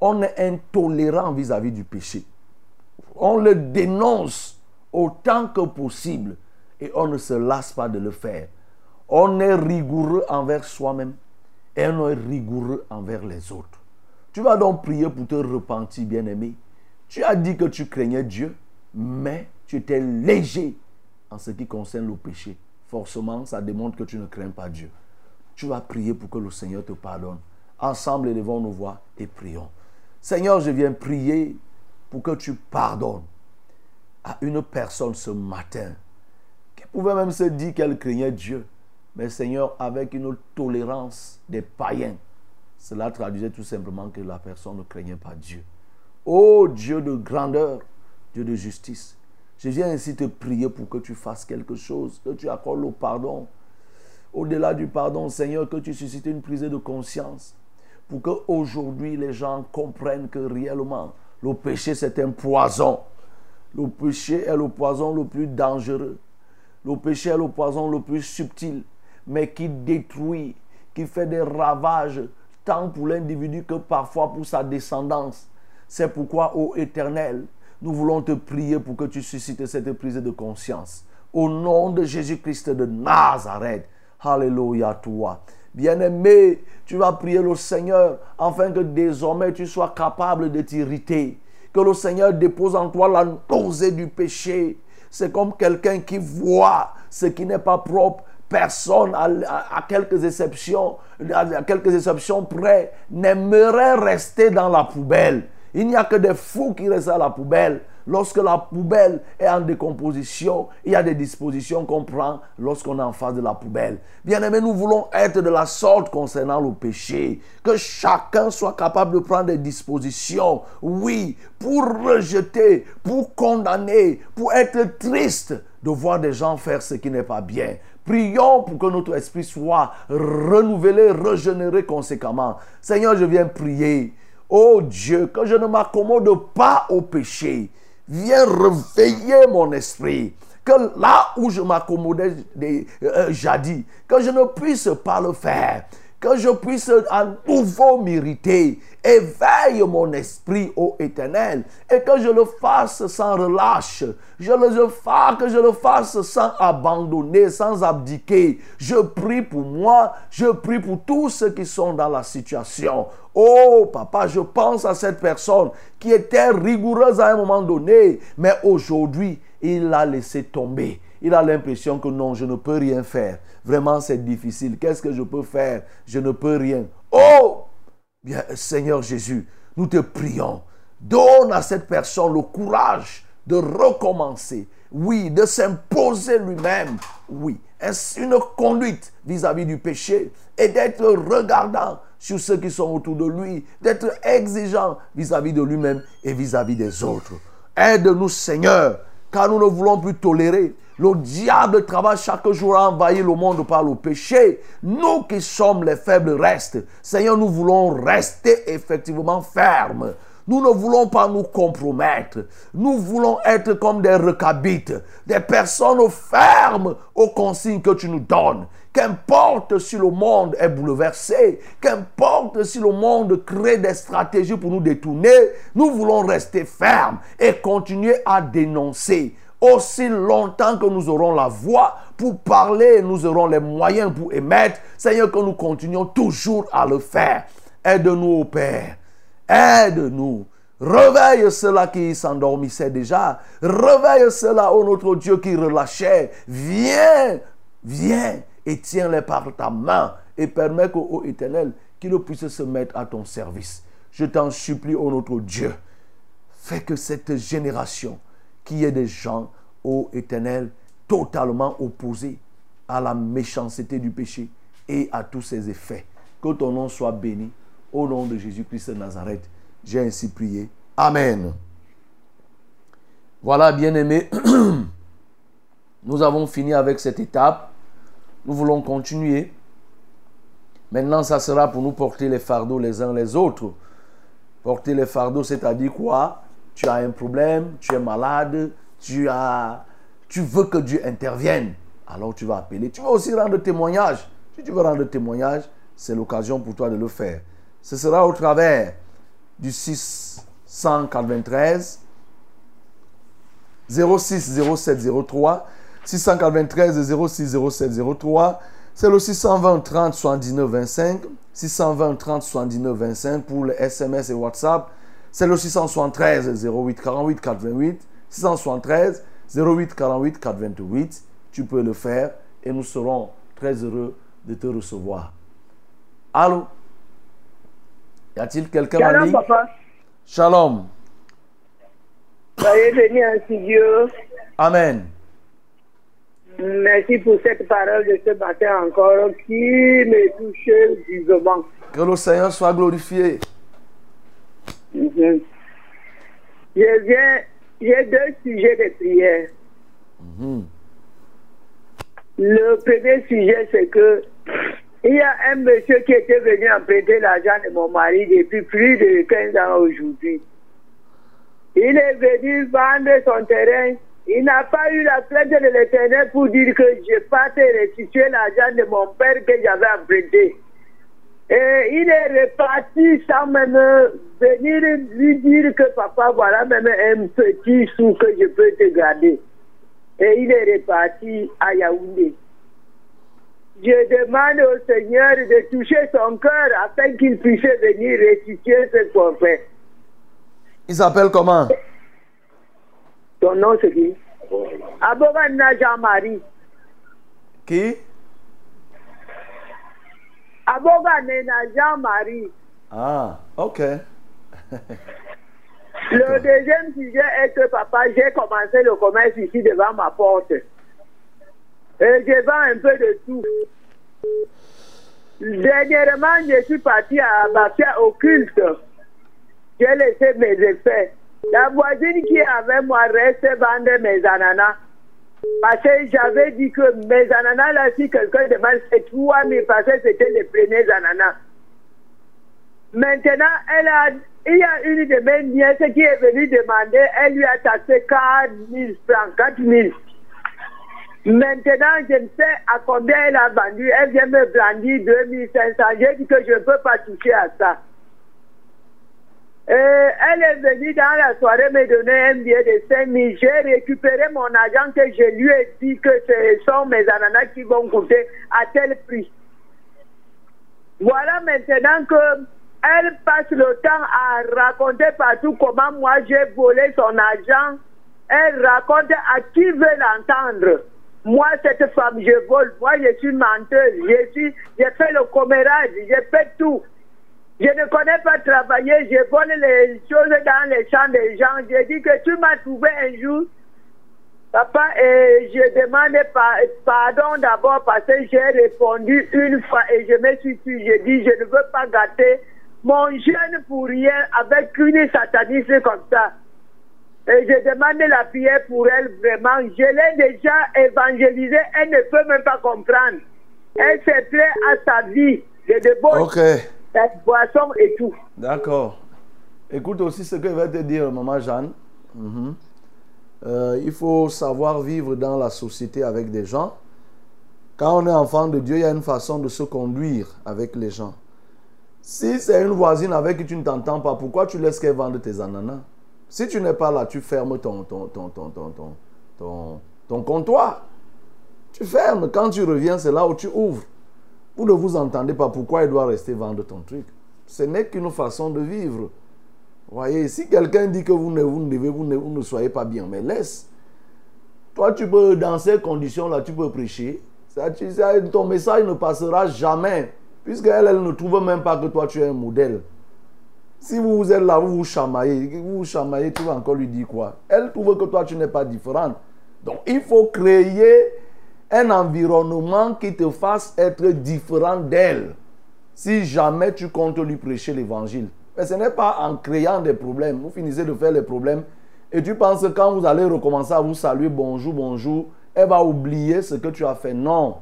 On est intolérant vis-à-vis du péché. On le dénonce autant que possible et on ne se lasse pas de le faire. On est rigoureux envers soi-même et on est rigoureux envers les autres. Tu vas donc prier pour te repentir, bien-aimé. Tu as dit que tu craignais Dieu, mais tu étais léger en ce qui concerne le péché. Forcément, ça démontre que tu ne crains pas Dieu. Tu vas prier pour que le Seigneur te pardonne. Ensemble, élevons nos voix et prions. Seigneur, je viens prier pour que tu pardonnes à une personne ce matin qui pouvait même se dire qu'elle craignait Dieu, mais Seigneur, avec une tolérance des païens, cela traduisait tout simplement que la personne ne craignait pas Dieu. Ô Dieu de grandeur, Dieu de justice, je viens ainsi te prier pour que tu fasses quelque chose, que tu accordes le pardon. Au-delà du pardon, Seigneur, que tu suscites une prise de conscience pour que aujourd'hui les gens comprennent que réellement le péché c'est un poison. Le péché est le poison le plus dangereux. Le péché est le poison le plus subtil, mais qui détruit, qui fait des ravages, tant pour l'individu que parfois pour sa descendance. C'est pourquoi, ô Éternel, nous voulons te prier pour que tu suscites cette prise de conscience, au nom de Jésus-Christ de Nazareth. Alléluia toi. Bien-aimé, tu vas prier le Seigneur afin que désormais tu sois capable de t'irriter. Que le Seigneur dépose en toi la nausée du péché. C'est comme quelqu'un qui voit ce qui n'est pas propre. Personne, à, quelques exceptions, à quelques exceptions près, n'aimerait rester dans la poubelle. Il n'y a que des fous qui restent à la poubelle. Lorsque la poubelle est en décomposition, il y a des dispositions qu'on prend lorsqu'on est en face de la poubelle. Bien aimé, nous voulons être de la sorte concernant le péché. Que chacun soit capable de prendre des dispositions, oui, pour rejeter, pour condamner, pour être triste de voir des gens faire ce qui n'est pas bien. Prions pour que notre esprit soit renouvelé, régénéré conséquemment. Seigneur, je viens prier. Oh Dieu, que je ne m'accommode pas au péché. Viens réveiller mon esprit. Que là où je m'accommodais des- euh, jadis, que je ne puisse pas le faire. Que je puisse à nouveau m'irriter. Éveille mon esprit, ô éternel, et que je le fasse sans relâche. Je le fasse, que je le fasse sans abandonner, sans abdiquer. Je prie pour moi, je prie pour tous ceux qui sont dans la situation. Oh papa, je pense à cette personne qui était rigoureuse à un moment donné, mais aujourd'hui, il l'a laissé tomber. Il a l'impression que non, je ne peux rien faire. Vraiment, c'est difficile. Qu'est-ce que je peux faire? Je ne peux rien. Oh Bien, Seigneur Jésus, nous te prions. Donne à cette personne le courage de recommencer. Oui, de s'imposer lui-même. Oui, une conduite vis-à-vis du péché? Et d'être regardant sur ceux qui sont autour de lui, d'être exigeant vis-à-vis de lui-même et vis-à-vis des autres. Aide-nous, Seigneur, car nous ne voulons plus tolérer. Le diable travaille chaque jour à envahir le monde par le péché. Nous qui sommes les faibles restes. Seigneur, nous voulons rester effectivement fermes. Nous ne voulons pas nous compromettre. Nous voulons être comme des recabites, des personnes fermes aux consignes que tu nous donnes. Qu'importe si le monde est bouleversé, qu'importe si le monde crée des stratégies pour nous détourner, nous voulons rester fermes et continuer à dénoncer. Aussi longtemps que nous aurons la voix pour parler, nous aurons les moyens pour émettre. Seigneur, que nous continuons toujours à le faire. Aide-nous, ô Père. Aide-nous. Réveille ceux-là qui s'endormissaient déjà. Réveille ceux-là, ô notre Dieu, qui relâchait. Viens, viens et tiens-les par ta main et permets qu'au éternel, qu'ils puissent se mettre à ton service. Je t'en supplie, ô notre Dieu, fais que cette génération, qui est des gens, ô éternel, totalement opposés à la méchanceté du péché et à tous ses effets. Que ton nom soit béni. Au nom de Jésus-Christ de Nazareth, j'ai ainsi prié. Amen. Voilà, bien-aimés, nous avons fini avec cette étape. Nous voulons continuer. Maintenant, ça sera pour nous porter les fardeaux les uns les autres. Porter les fardeaux, c'est-à-dire quoi? Tu as un problème, tu es malade, tu, as, tu veux que Dieu intervienne. Alors tu vas appeler. Tu veux aussi rendre témoignage. Si tu veux rendre témoignage, c'est l'occasion pour toi de le faire. Ce sera au travers du 693 06 07 03 693 06 07 03 c'est le 620 30 79 25 620 30 79 25 pour le SMS et WhatsApp c'est le 673 08 48 88 673 08 48 88 tu peux le faire et nous serons très heureux de te recevoir allô? Y a-t-il quelqu'un en Shalom, ligne? papa. Shalom. Soyez bénis ainsi Dieu. Amen. Merci pour cette parole de ce matin encore qui me touche vivement. Que le Seigneur soit glorifié. Mhm. Je viens, j'ai deux sujets de prière. Mhm. Le premier sujet, c'est que il y a un monsieur qui était venu emprunter l'argent de mon mari depuis plus de 15 ans aujourd'hui. Il est venu vendre son terrain. Il n'a pas eu la crainte de l'éternel pour dire que je parte restituer l'argent de mon père que j'avais emprunté. Et il est reparti sans même venir lui dire que papa, voilà même un petit sou que je peux te garder. et il est reparti à Yaoundé. Je demande au Seigneur de toucher son cœur afin qu'il puisse venir restituer ce forfait. Il s'appelle comment? Ton nom c'est qui? Abogana Jean-Marie. Qui? Abogana Jean-Marie. Ah, ok. Le deuxième sujet est que papa, j'ai commencé le commerce ici devant ma porte. Et je vends un peu de tout. Dernièrement, je suis parti à Bafia au culte. J'ai laissé mes effets. La voisine qui est avec moi reste vendre mes ananas. Parce que j'avais dit que mes ananas là, si quelqu'un demande, c'est 3 000 parce que c'était les premiers ananas. Maintenant, il y a une de mes nièces qui est venue demander, elle lui a taxé 4 000 francs, 4 000. Maintenant, je ne sais à combien elle a vendu. Elle vient me brandir 2500. J'ai dit que je ne peux pas toucher à ça. Euh, elle est venue dans la soirée me donner un billet de 5 000. J'ai récupéré mon argent que je lui ai dit que ce sont mes ananas qui vont coûter à tel prix. Voilà maintenant que elle passe le temps à raconter partout comment moi j'ai volé son argent. Elle raconte à qui veut l'entendre. Moi, cette femme, je vole. Moi, je suis menteuse. Je suis, j'ai fait le commérage. J'ai fait tout. Je ne connais pas travailler. Je vole les choses dans les champs des gens. J'ai dit que tu m'as trouvé un jour. Papa, et je demande pa- pardon d'abord parce que j'ai répondu une fois et je me suis dit, je dis, je ne veux pas gâter mon jeune pour rien avec une sataniste comme ça. Et je demande la prière pour elle vraiment. Je l'ai déjà évangélisée, elle ne peut même pas comprendre. Elle se plaît à sa vie de débauche, Ok, la boisson et tout. d'accord. Écoute aussi ce que va te dire maman Jeanne. Mhm. Euh, il faut savoir vivre dans la société avec des gens. Quand on est enfant de Dieu, il y a une façon de se conduire avec les gens. Si c'est une voisine avec qui tu ne t'entends pas, pourquoi tu laisses qu'elle vende tes ananas? Si tu n'es pas là, tu fermes ton, ton, ton, ton, ton, ton, ton, ton comptoir. Tu fermes. Quand tu reviens, c'est là où tu ouvres. Vous ne vous entendez pas. Pourquoi elle doit rester vendre ton truc? Ce n'est qu'une façon de vivre. Voyez, si quelqu'un dit que vous ne, vous devez, vous ne, vous ne soyez pas bien, mais laisse. Toi, tu peux, dans ces conditions-là, tu peux prêcher. Ton message ne passera jamais. Puisqu'elle, elle ne trouve même pas que toi, tu es un modèle. Si vous, vous êtes là, vous vous chamaillez, vous vous chamaillez, tu vas encore lui dire quoi? Elle trouve que toi, tu n'es pas différente. Donc, il faut créer un environnement qui te fasse être différent d'elle. Si jamais tu comptes lui prêcher l'évangile. Mais ce n'est pas en créant des problèmes. Vous finissez de faire les problèmes et tu penses que quand vous allez recommencer à vous saluer bonjour, bonjour, elle va oublier ce que tu as fait. Non.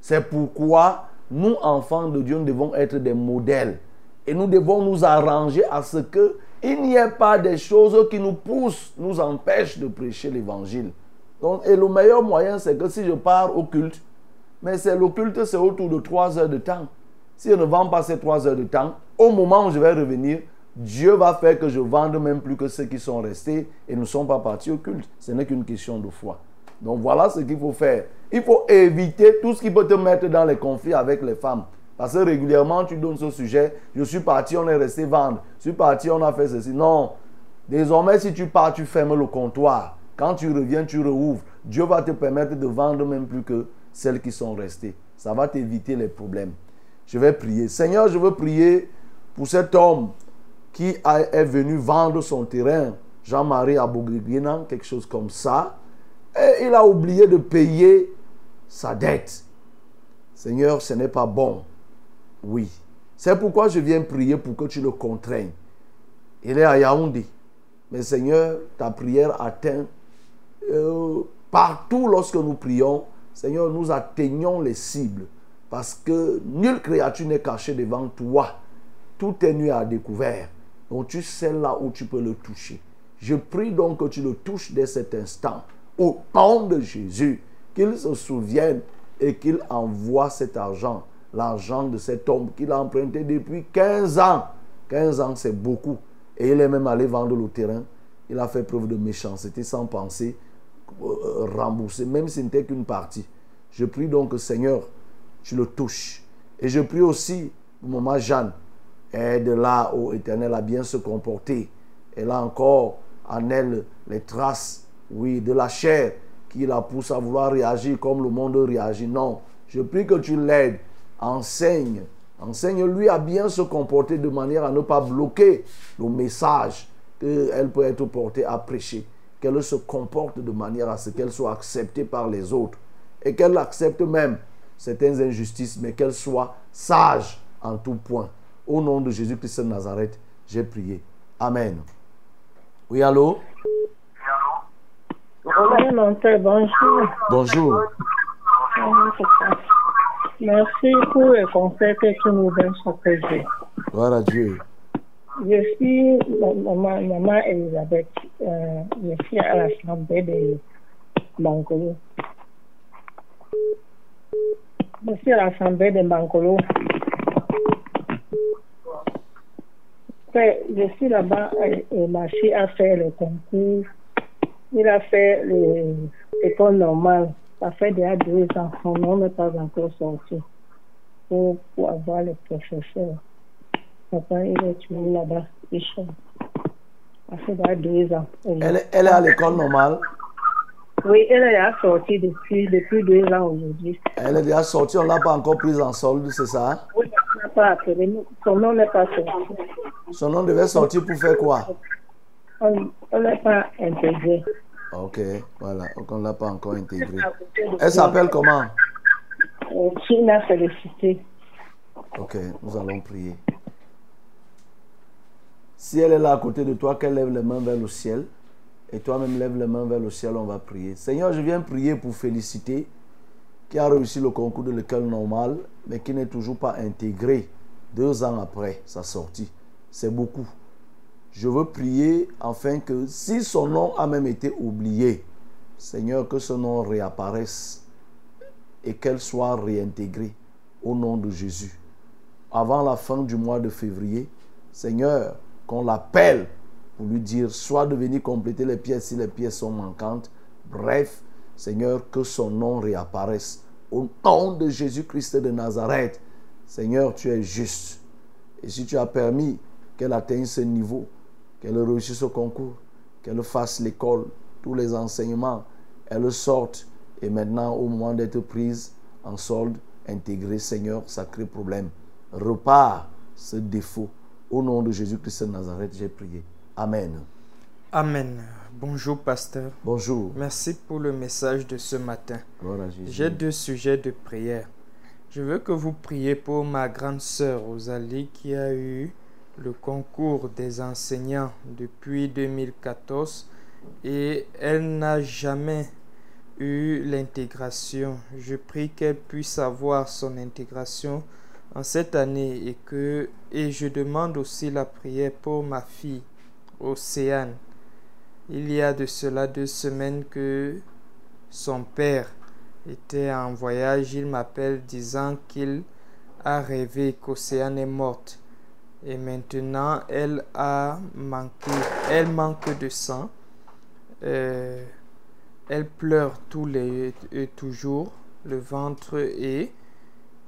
C'est pourquoi nous, enfants de Dieu, nous devons être des modèles. Et nous devons nous arranger à ce que il n'y ait pas des choses qui nous poussent, nous empêchent de prêcher l'évangile. Et le meilleur moyen, c'est que si je pars au culte, mais c'est le culte, c'est autour de 3 heures de temps. Si je ne vends pas ces 3 heures de temps, au moment où je vais revenir, Dieu va faire que je vende même plus que ceux qui sont restés et ne sont pas partis au culte. Ce n'est qu'une question de foi. Donc voilà ce qu'il faut faire. Il faut éviter tout ce qui peut te mettre dans les conflits avec les femmes. Parce que régulièrement, tu donnes ce sujet. Je suis parti, on est resté vendre. Je suis parti, on a fait ceci. Non. Désormais, si tu pars, tu fermes le comptoir. Quand tu reviens, tu rouvres. Dieu va te permettre de vendre même plus que celles qui sont restées. Ça va t'éviter les problèmes. Je vais prier. Seigneur, je veux prier pour cet homme qui est venu vendre son terrain, Jean-Marie Abougriginan, quelque chose comme ça, et il a oublié de payer sa dette. Seigneur, ce n'est pas bon. Oui. C'est pourquoi je viens prier pour que tu le contraignes. Il est à Yaoundé. Mais Seigneur, ta prière atteint euh, partout lorsque nous prions. Seigneur, nous atteignons les cibles. Parce que nulle créature n'est cachée devant toi. Tout est nu à découvert. Donc tu sais là où tu peux le toucher. Je prie donc que tu le touches dès cet instant. Au nom de Jésus. Qu'il se souvienne et qu'il envoie cet argent. L'argent de cet homme qu'il a emprunté depuis 15 ans. 15 ans, c'est beaucoup. Et il est même allé vendre le terrain. Il a fait preuve de méchanceté sans penser euh, remboursé, même si ce n'était qu'une partie. Je prie donc Seigneur, tu le touches. Et je prie aussi maman Jeanne, aide-la, ô Éternel, à bien se comporter. Elle a encore en elle les traces, oui, de la chair qui la pousse à vouloir réagir comme le monde réagit. Non, je prie que tu l'aides. Enseigne. Enseigne-lui à bien se comporter de manière à ne pas bloquer le message qu'elle peut être portée à prêcher. Qu'elle se comporte de manière à ce qu'elle soit acceptée par les autres. Et qu'elle accepte même certaines injustices, mais qu'elle soit sage en tout point. Au nom de Jésus-Christ de Nazareth, j'ai prié. Amen. Oui, allô? Bonjour. Bonjour. Merci pour le conseil que tu nous donnes sur projet. Gloire à Dieu. Je suis maman, Elisabeth. Euh, je suis à l'Assemblée de Bancolo. Je suis à l'Assemblée de Bancolo. Après, Je suis là-bas et, et ma fille a fait le concours. Il a fait l'école normale. Ça fait déjà deux ans. Son nom n'est pas encore sorti pour, pour avoir le professeur. Papa, il est là-bas. Il chante. Ça fait deux ans. Elle, est- elle est à l'école normale. Oui, elle est déjà sortie depuis, depuis deux ans aujourd'hui. Elle est déjà sortie, on ne l'a pas encore prise en solde, c'est ça Oui, on n'a pas appelé. nous. Son nom n'est pas sorti. Son nom devait sortir pour faire quoi? On on n'est pas intégré. Ok, voilà, on ne l'a pas encore intégré. Elle s'appelle comment? Euh, China Félicité. Ok, nous allons prier. Si elle est là à côté de toi, qu'elle lève les mains vers le ciel. Et toi-même lève les mains vers le ciel, on va prier. Seigneur, je viens prier pour Félicité, qui a réussi le concours de l'école normale, mais qui n'est toujours pas intégrée deux ans après sa sortie. C'est beaucoup. Je veux prier afin que si son nom a même été oublié, Seigneur, que ce nom réapparaisse et qu'elle soit réintégrée au nom de Jésus. Avant la fin du mois de février, Seigneur, qu'on l'appelle pour lui dire soit de venir compléter les pièces si les pièces sont manquantes. Bref, Seigneur, que son nom réapparaisse. Au nom de Jésus-Christ de Nazareth, Seigneur, tu es juste. Et si tu as permis qu'elle atteigne ce niveau, qu'elle réussisse au concours, qu'elle fasse l'école, tous les enseignements, elle sorte et maintenant, au moment d'être prise en solde, intégrée, Seigneur, ça crée problème. Repars ce défaut. Au nom de Jésus-Christ de Nazareth, j'ai prié. Amen. Amen. Bonjour, pasteur. Bonjour. Merci pour le message de ce matin. J'ai deux sujets de prière. Je veux que vous priez pour ma grande sœur Rosalie qui a eu le concours des enseignants depuis 2014 et elle n'a jamais eu l'intégration. Je prie qu'elle puisse avoir son intégration en cette année et que et je demande aussi la prière pour ma fille Océane. Il y a de cela deux semaines que son père était en voyage. Il m'appelle disant qu'il a rêvé qu'Océane est morte. Et maintenant, elle a manqué, elle manque de sang. Euh, elle pleure tous les, euh, toujours, le ventre et,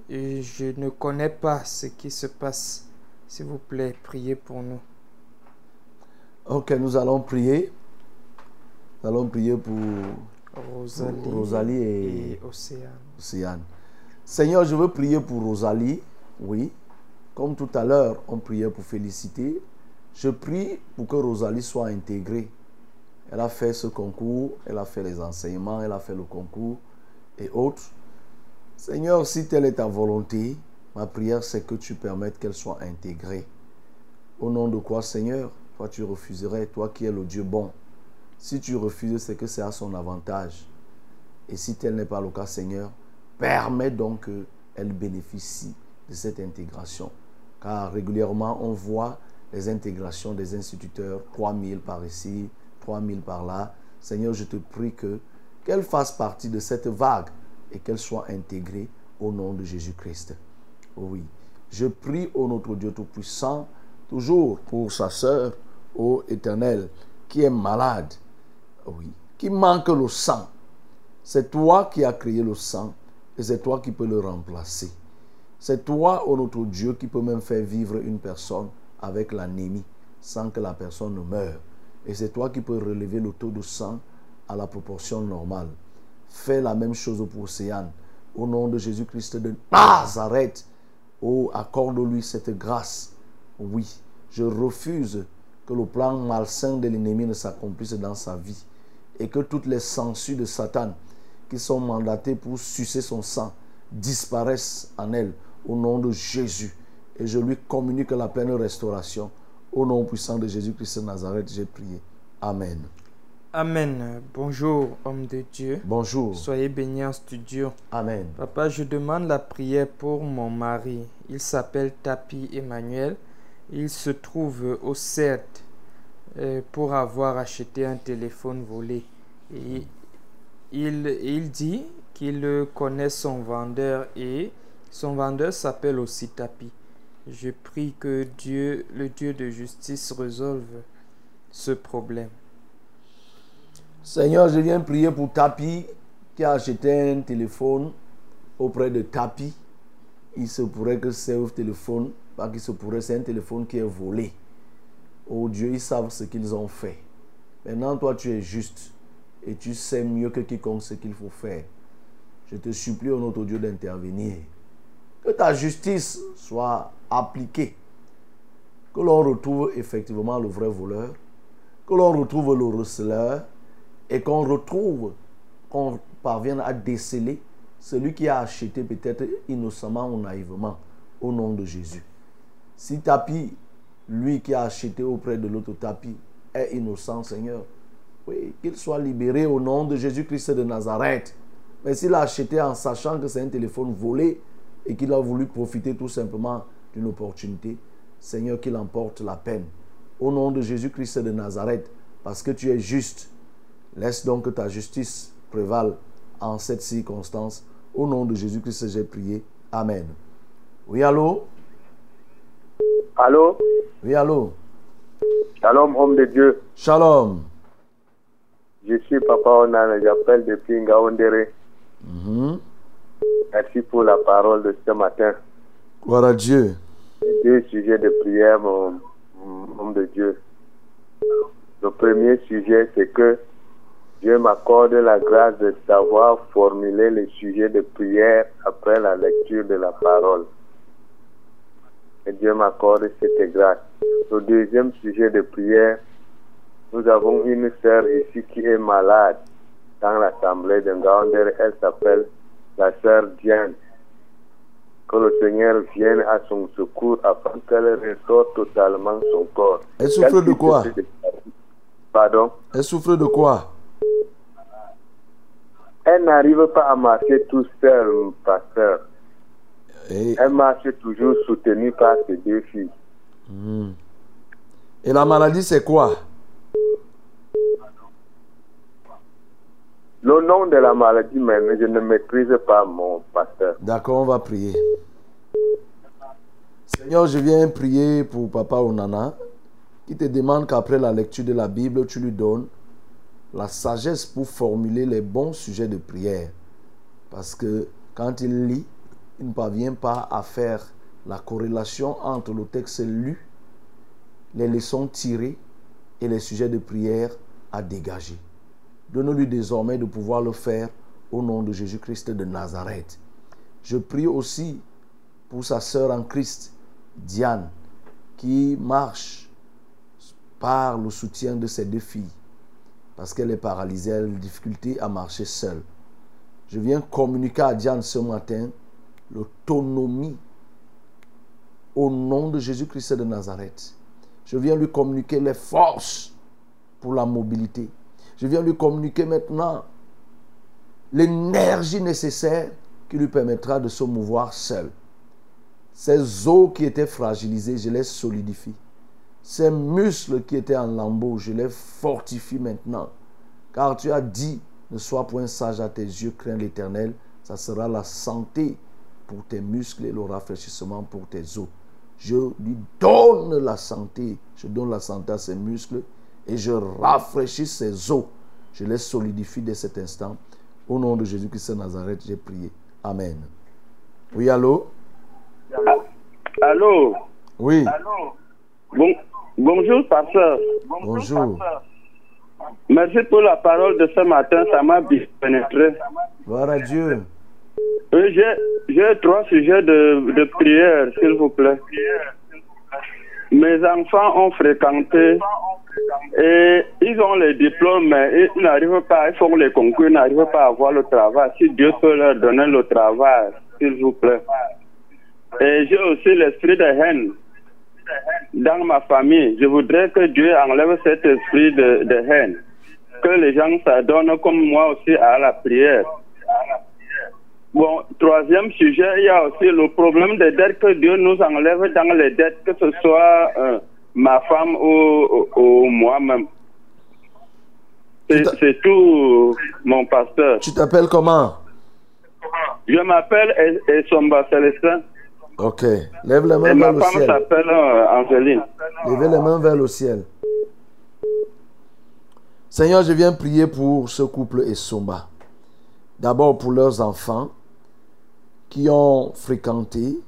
et je ne connais pas ce qui se passe. S'il vous plaît, priez pour nous. Ok, nous allons prier. Nous allons prier pour Rosalie, Rosalie et, et Océane. Océane. Seigneur, je veux prier pour Rosalie. Oui. Comme tout à l'heure, on priait pour féliciter. Je prie pour que Rosalie soit intégrée. Elle a fait ce concours, elle a fait les enseignements, elle a fait le concours et autres. Seigneur, si telle est ta volonté, ma prière c'est que tu permettes qu'elle soit intégrée. Au nom de quoi, Seigneur, toi tu refuserais, toi qui es le Dieu bon. Si tu refuses, c'est que c'est à son avantage. Et si tel n'est pas le cas, Seigneur, permets donc qu'elle bénéficie de cette intégration. Car régulièrement, on voit les intégrations des instituteurs, 3000 par ici, 3000 par là. Seigneur, je te prie que qu'elle fasse partie de cette vague et qu'elle soit intégrée au nom de Jésus-Christ. Oui. Je prie au notre Dieu Tout-Puissant, toujours pour sa sœur, ô Éternel, qui est malade. Oui. qui manque le sang. C'est toi qui as créé le sang et c'est toi qui peux le remplacer. C'est toi, oh notre Dieu, qui peut même faire vivre une personne avec l'anémie sans que la personne ne meure. Et c'est toi qui peux relever le taux de sang à la proportion normale. Fais la même chose pour Océane. Au nom de Jésus-Christ de Nazareth, oh, accorde-lui cette grâce. Oui, je refuse que le plan malsain de l'ennemi ne s'accomplisse dans sa vie et que toutes les censures de Satan qui sont mandatées pour sucer son sang disparaissent en elle au nom de Jésus. Et je lui communique la pleine restauration. Au nom puissant de Jésus-Christ de Nazareth, j'ai prié. Amen. Amen. Bonjour, homme de Dieu. Bonjour. Soyez bénis en studio. Amen. Papa, je demande la prière pour mon mari. Il s'appelle Tapi Emmanuel. Il se trouve au CERT euh, pour avoir acheté un téléphone volé. Et il, il dit qu'il connaît son vendeur et son vendeur s'appelle aussi Tapi. Je prie que Dieu, le Dieu de justice, résolve ce problème. Seigneur, je viens prier pour Tapi qui a acheté un téléphone auprès de Tapi. Il se pourrait que ce téléphone, pas qu'il se pourrait, c'est un téléphone qui est volé. Oh Dieu, ils savent ce qu'ils ont fait. Maintenant, toi, tu es juste et tu sais mieux que quiconque ce qu'il faut faire. Je te supplie, au notre Dieu, d'intervenir. Que ta justice soit appliquée. Que l'on retrouve effectivement le vrai voleur. Que l'on retrouve le receleur. Et qu'on retrouve, qu'on parvienne à déceler celui qui a acheté peut-être innocemment ou naïvement au nom de Jésus. Si Tapi, lui qui a acheté auprès de l'autre Tapi, est innocent, Seigneur, oui, qu'il soit libéré au nom de Jésus-Christ de Nazareth. Mais s'il a acheté en sachant que c'est un téléphone volé et qu'il a voulu profiter tout simplement d'une opportunité, Seigneur, qu'il emporte la peine. Au nom de Jésus-Christ de Nazareth, parce que tu es juste, laisse donc que ta justice prévale en cette circonstance. Au nom de Jésus-Christ, j'ai prié. Amen. Oui, allô? Allô? Oui, allô? Shalom, homme de Dieu. Shalom. Je suis Papa Onan, j'appelle depuis Ngaondere. Mhm. Merci pour la parole de ce matin. Gloire à Dieu. Deux sujets de prière, mon homme de Dieu. Le premier sujet, c'est que Dieu m'accorde la grâce de savoir formuler les sujets de prière après la lecture de la parole. Et Dieu m'accorde cette grâce. Le deuxième sujet de prière, nous avons une sœur ici qui est malade dans l'assemblée de Ngaonder. Elle s'appelle la sœur Diane. Que le Seigneur vienne à son secours afin qu'elle restaure totalement son corps. Elle souffre de quoi? Pardon? Elle souffre de quoi? Elle n'arrive pas à marcher tout seul, pasteur. Et, Elle marche toujours soutenue par ses deux filles. Mhm. Et la maladie, c'est quoi? Le nom de la maladie, même, je ne maîtrise pas mon pasteur. D'accord, on va prier. Seigneur, je viens prier pour Papa Onana, qui te demande qu'après la lecture de la Bible, tu lui donnes la sagesse pour formuler les bons sujets de prière. Parce que quand il lit, il ne parvient pas à faire la corrélation entre le texte lu, les leçons tirées et les sujets de prière à dégager. Donne-lui désormais de pouvoir le faire au nom de Jésus-Christ de Nazareth. Je prie aussi pour sa sœur en Christ, Diane, qui marche par le soutien de ses deux filles, parce qu'elle est paralysée, elle a une difficulté à marcher seule. Je viens communiquer à Diane ce matin l'autonomie au nom de Jésus-Christ de Nazareth. Je viens lui communiquer les forces pour la mobilité. Je viens lui communiquer maintenant l'énergie nécessaire qui lui permettra de se mouvoir seul. Ces os qui étaient fragilisés, je les solidifie. Ces muscles qui étaient en lambeaux, je les fortifie maintenant. Car tu as dit, ne sois point sage à tes yeux, crains l'éternel. Ça sera la santé pour tes muscles et le rafraîchissement pour tes os. Je lui donne la santé. Je donne la santé à ses muscles et je rafraîchis ses os. Je les solidifie dès cet instant. Au nom de Jésus-Christ de Nazareth, j'ai prié. Amen. Oui, allô? Allô? Oui. Bon- bonjour, pasteur. Bonjour. Merci pour la parole de ce matin, ça m'a bien pénétré. Gloire à Dieu. J'ai j'ai trois sujets de, de prière, s'il vous plaît. Mes enfants ont fréquenté et ils ont les diplômes, mais ils n'arrivent pas, ils font les concours, ils n'arrivent pas à avoir le travail. Si Dieu peut leur donner le travail, s'il vous plaît. Et j'ai aussi l'esprit de haine dans ma famille. Je voudrais que Dieu enlève cet esprit de, de haine. Que les gens s'adonnent comme moi aussi à la prière. Bon, troisième sujet, il y a aussi le problème des dettes que Dieu nous enlève dans les dettes, que ce soit euh, ma femme ou, ou- ou moi-même. C'est tout, mon pasteur. Tu t'appelles comment? Je m'appelle E- Esomba Célestin Ok. Lève les mains ma vers le femme ciel. s'appelle euh, Angeline. Levez les mains vers le ciel. Seigneur, je viens prier pour ce couple Essomba. D'abord pour leurs enfants qui ont fréquenté,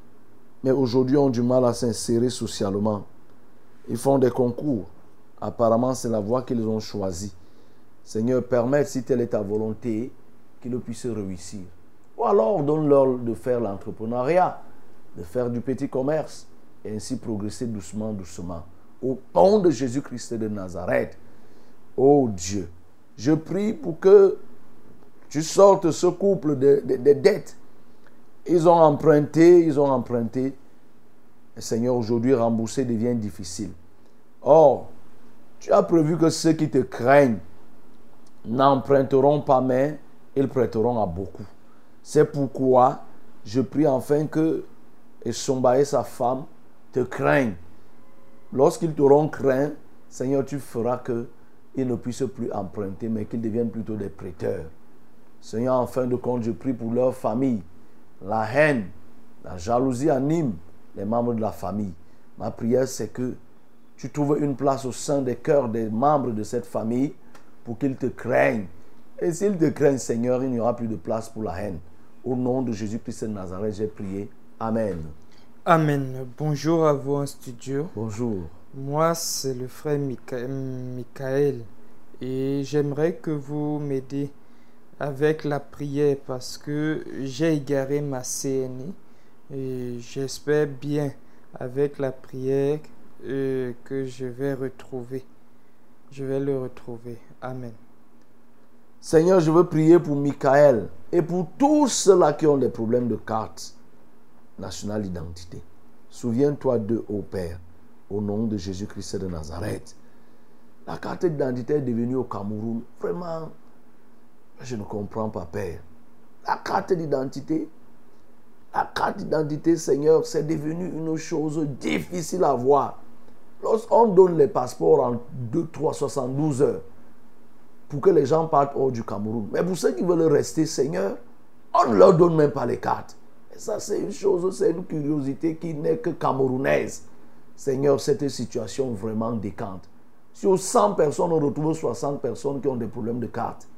mais aujourd'hui ont du mal à s'insérer socialement. Ils font des concours. Apparemment, c'est la voie qu'ils ont choisie. Seigneur, permette, si telle est ta volonté, qu'ils puissent réussir. Ou alors, donne-leur de faire l'entrepreneuriat, de faire du petit commerce, et ainsi progresser doucement, doucement. Au nom de Jésus-Christ de Nazareth, oh Dieu, je prie pour que tu sortes ce couple de, de- de dettes. Ils ont emprunté, ils ont emprunté. Seigneur, aujourd'hui, rembourser devient difficile. Or, tu as prévu que ceux qui te craignent n'emprunteront pas, mais ils prêteront à beaucoup. C'est pourquoi je prie enfin que Esomba et sa femme te craignent. Lorsqu'ils t'auront craint, Seigneur, tu feras qu'ils ne puissent plus emprunter, mais qu'ils deviennent plutôt des prêteurs. Seigneur, en fin de compte, je prie pour leur famille. La haine, la jalousie anime les membres de la famille. Ma prière, c'est que tu trouves une place au sein des cœurs des membres de cette famille pour qu'ils te craignent. Et s'ils te craignent, Seigneur, il n'y aura plus de place pour la haine. Au nom de Jésus-Christ de Nazareth, j'ai prié. Amen. Amen. Bonjour à vous en studio. Bonjour. Moi, c'est le frère Micha- Michael. Et j'aimerais que vous m'aidiez avec la prière parce que j'ai égaré ma CNI. Et j'espère bien avec la prière euh, que je vais retrouver. Je vais le retrouver. Amen. Seigneur, je veux prier pour Michael et pour tous ceux-là qui ont des problèmes de carte nationale d'identité. Souviens-toi d'eux, ô Père, au nom de Jésus-Christ de Nazareth. La carte d'identité est devenue au Cameroun. Vraiment, je ne comprends pas, Père. La carte d'identité, la carte d'identité, Seigneur, c'est devenu une chose difficile à voir. Lorsqu'on donne les passeports en 2, 3, 72 heures, pour que les gens partent hors du Cameroun. Mais pour ceux qui veulent rester, Seigneur, on ne leur donne même pas les cartes. Ça, c'est une chose, c'est une curiosité qui n'est que camerounaise. Seigneur, cette situation vraiment décante. Sur 100 personnes, on retrouve 60 personnes qui ont des problèmes de cartes.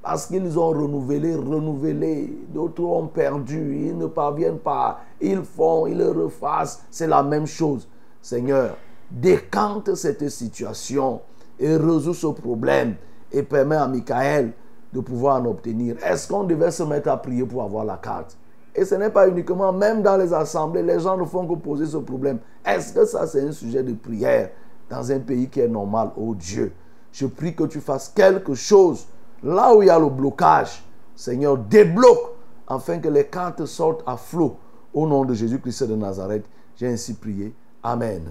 Parce qu'ils ont renouvelé, renouvelé. D'autres ont perdu. Ils ne parviennent pas. Ils font, ils refassent. C'est la même chose. Seigneur, décante cette situation et résous ce problème et permet à Michael de pouvoir en obtenir. Est-ce qu'on devait se mettre à prier pour avoir la carte? Et ce n'est pas uniquement, même dans les assemblées, les gens ne font que poser ce problème. Est-ce que ça, c'est un sujet de prière dans un pays qui est normal? Oh Dieu, je prie que tu fasses quelque chose là où il y a le blocage. Seigneur, débloque afin que les cartes sortent à flot. Au nom de Jésus-Christ de Nazareth, j'ai ainsi prié. Amen.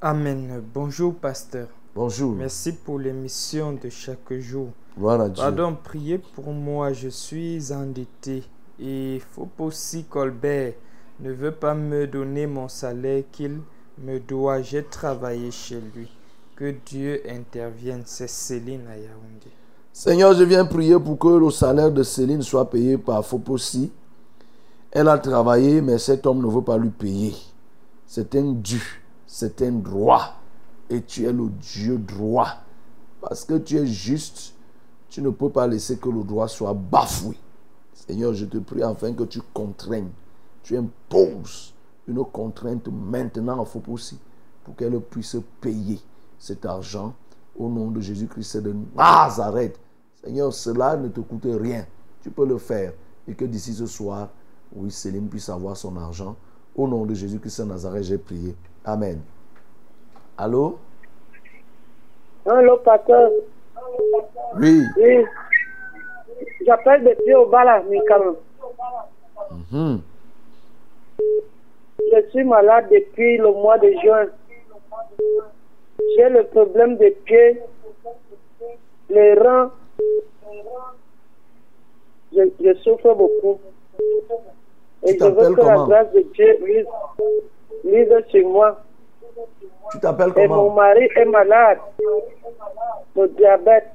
Amen. Bonjour, pasteur. Bonjour. Merci pour l'émission de chaque jour. Gloire à Dieu. Pardon, priez pour moi. Je suis endetté. Et aussi Colbert ne veut pas me donner mon salaire qu'il me doit. J'ai travaillé chez lui. Que Dieu intervienne. C'est Céline à. Seigneur, je viens prier pour que le salaire de Céline soit payé par Fopossi. Elle a travaillé, mais cet homme ne veut pas lui payer. C'est un dû, c'est un droit. Et tu es le Dieu droit. Parce que tu es juste, Tu ne peux pas laisser que le droit soit bafoué. Seigneur, je te prie afin que tu contraignes, tu imposes une contrainte maintenant à aussi pour qu'elle puisse payer cet argent au nom de Jésus-Christ de Nazareth. Seigneur, cela ne te coûte rien. Tu peux le faire. Et que d'ici ce soir, oui, Céline puisse avoir son argent. Au nom de Jésus-Christ de Nazareth, j'ai prié. Amen. Allô? Allô, pasteur? Oui. Oui. J'appelle depuis au bas là, Mikam. Mhm. Je suis malade depuis le mois de juin. J'ai le problème des pieds, les reins. Je, je souffre beaucoup. Et je veux que la grâce de Dieu lise, lise sur moi. Tu t'appelles Et comment? mon mari est malade. Le diabète.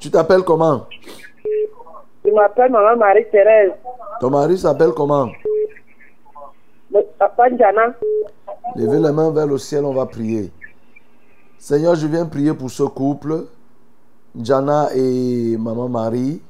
Tu t'appelles comment? Je m'appelle Maman Marie-Thérèse. Ton mari s'appelle comment? Le- Papa Njana. Levez les mains vers le ciel, on va prier. Seigneur, je viens prier pour ce couple, Jana et Maman Marie.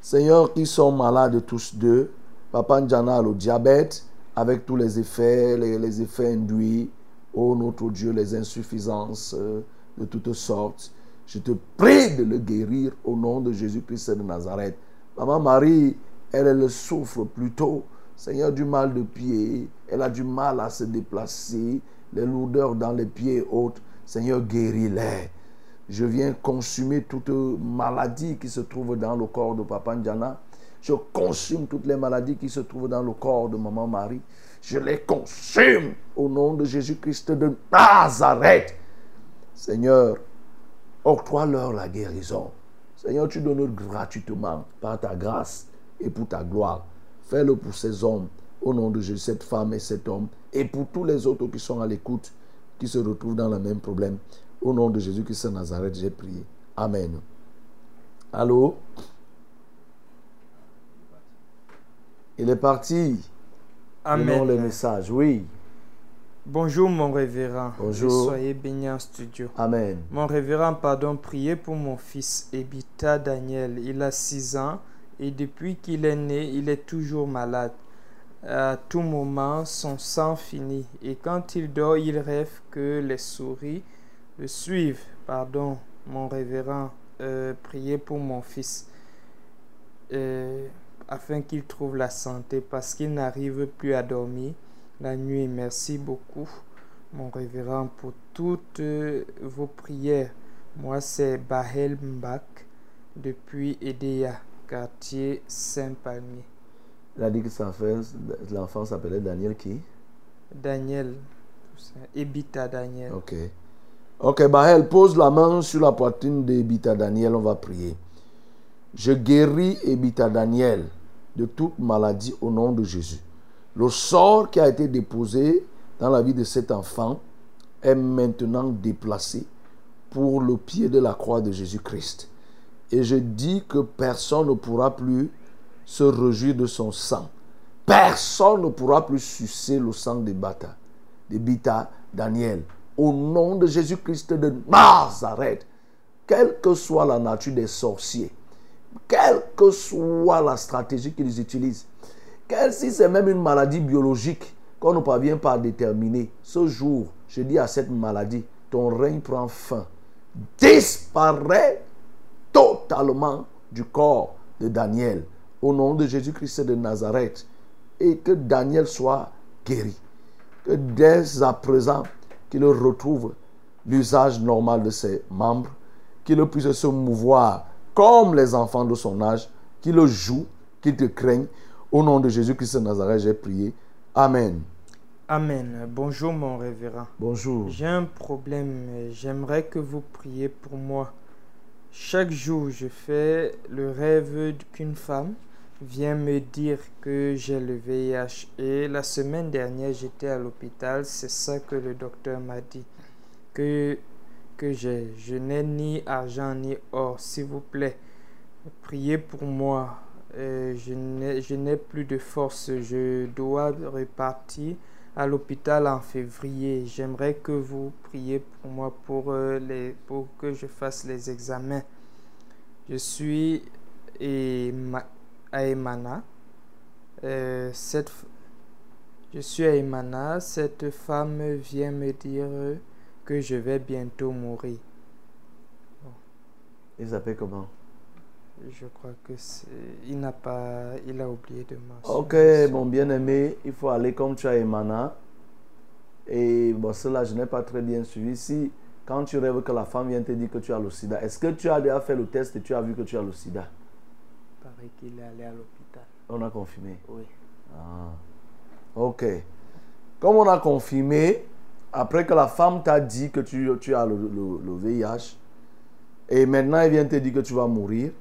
Seigneur, qui sont malades tous deux. Papa Jana a le diabète, avec tous les effets, les, les effets induits. Oh notre Dieu, les insuffisances euh, de toutes sortes. Je te prie de le guérir au nom de Jésus-Christ de Nazareth. Maman Marie, elle, souffre plutôt, Seigneur, du mal de pied. Elle a du mal à se déplacer, les lourdeurs dans les pieds et autres. Seigneur, guéris-les. Je viens consumer toute maladie qui se trouve dans le corps de Papa Ndiana. Je consume toutes les maladies qui se trouvent dans le corps de Maman Marie. Je les consume au nom de Jésus-Christ de Nazareth. Seigneur, octroie-leur la guérison. Seigneur, tu donnes gratuitement par ta grâce et pour ta gloire. Fais-le pour ces hommes, au nom de Jésus, cette femme et cet homme, et pour tous les autres qui sont à l'écoute, qui se retrouvent dans le même problème. Au nom de Jésus-Christ de Nazareth, j'ai prié. Amen. Allô? Il est parti. Amen. Donnons les messages. Oui. Bonjour mon révérend. Bonjour. Soyez béni en studio. Amen. Mon révérend, pardon, priez pour mon fils Ebita Daniel. Il a 6 ans et depuis qu'il est né, il est toujours malade. À tout moment, son sang finit et quand il dort, il rêve que les souris le suivent. Pardon, mon révérend, euh, priez pour mon fils euh, afin qu'il trouve la santé parce qu'il n'arrive plus à dormir la nuit. Merci beaucoup, mon révérend, pour toutes vos prières. Moi, c'est Bahel Mbak depuis Edea, quartier Saint-Palmier. Il a dit que l'enfant s'appelait Daniel qui? Daniel, Ebita Daniel. Ok. Ok, Bahel, pose la main sur la poitrine d'Ebita Daniel, on va prier. Je guéris Ebita Daniel de toute maladie au nom de Jésus. Le sort qui a été déposé dans la vie de cet enfant est maintenant déplacé pour le pied de la croix de Jésus-Christ. Et je dis que personne ne pourra plus se réjouir de son sang. Personne ne pourra plus sucer le sang de Bata, de Bita Daniel. Au nom de Jésus-Christ de Nazareth, quelle que soit la nature des sorciers, quelle que soit la stratégie qu'ils utilisent, quelle si c'est même une maladie biologique qu'on ne parvient pas à déterminer, ce jour, je dis à cette maladie, ton règne prend fin. Disparaît totalement du corps de Daniel. Au nom de Jésus-Christ de Nazareth. Et que Daniel soit guéri. Que dès à présent, qu'il retrouve l'usage normal de ses membres, qu'il puisse se mouvoir comme les enfants de son âge, qu'il joue, qu'il te craigne. Au nom de Jésus-Christ de Nazareth, j'ai prié. Amen. Amen. Bonjour mon révérend. Bonjour. J'ai un problème. J'aimerais que vous priez pour moi. Chaque jour, je fais le rêve qu'une femme vient me dire que j'ai le VIH. Et la semaine dernière, j'étais à l'hôpital. C'est ça que le docteur m'a dit. Que, que j'ai. Je n'ai ni argent ni or. S'il vous plaît, priez pour moi. Euh, je n'ai plus de force. Je dois repartir à l'hôpital en février. J'aimerais que vous priez pour moi pour, euh, que je fasse les examens. Je suis à Emana. Euh, cette, je suis à Emana. Cette femme vient me dire que je vais bientôt mourir. Il s'appelle comment? Je crois que. Il n'a pas. Il a oublié de mentionner. Ok, mon bien-aimé, il faut aller comme tu as Emana. Et bon, cela, je n'ai pas très bien suivi. Si, quand tu rêves que la femme vient te dire que tu as le sida, est-ce que tu as déjà fait le test et tu as vu que tu as le sida? Il paraît qu'il est allé à l'hôpital. On a confirmé. Oui. Ah. Ok. Comme on a confirmé, après que la femme t'a dit que tu, tu as le, le- le VIH, et maintenant elle vient te dire que tu vas mourir,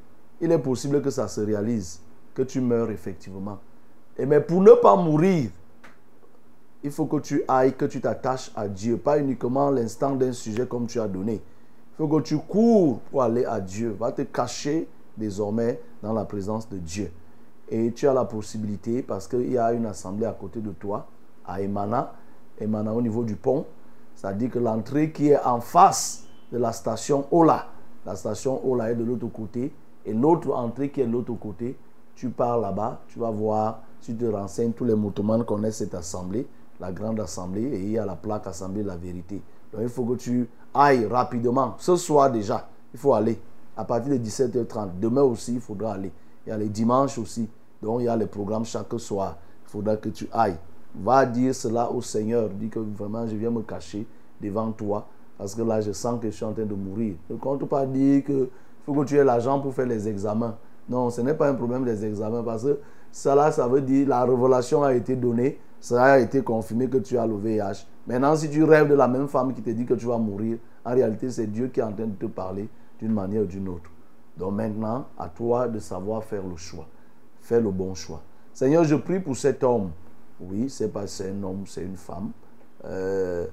il est possible que ça se réalise, que tu meurs effectivement. Et mais pour ne pas mourir, il faut que tu ailles, que tu t'attaches à Dieu, pas uniquement l'instant d'un sujet comme tu as donné. Il faut que tu cours pour aller à Dieu. Va te cacher désormais dans la présence de Dieu. Et tu as la possibilité, parce qu'il y a une assemblée à côté de toi, à Emana, Emana au niveau du pont, c'est-à-dire que l'entrée qui est en face de la station Ola, la station Ola est de l'autre côté, et l'autre entrée qui est de l'autre côté, tu pars là-bas, tu vas voir, tu te renseignes, tous les motomanes connaissent cette assemblée, la grande assemblée, et il y a la plaque Assemblée de la vérité. Donc il faut que tu ailles rapidement, ce soir déjà, il faut aller, à partir de 17h30, demain aussi, il faudra aller. Il y a les dimanches aussi, donc il y a les programmes chaque soir, il faudra que tu ailles. Va dire cela au Seigneur, dis que vraiment je viens me cacher devant toi, parce que là je sens que je suis en train de mourir. Ne compte pas dire que faut que tu aies l'argent pour faire les examens. Non, ce n'est pas un problème des examens parce que cela, ça veut dire la révélation a été donnée, ça a été confirmé que tu as le VIH. Maintenant, si tu rêves de la même femme qui te dit que tu vas mourir, en réalité, c'est Dieu qui est en train de te parler d'une manière ou d'une autre. Donc maintenant, à toi de savoir faire le choix. Fais le bon choix. Seigneur, je prie pour cet homme. Oui, c'est pas un homme, c'est une femme. Euh,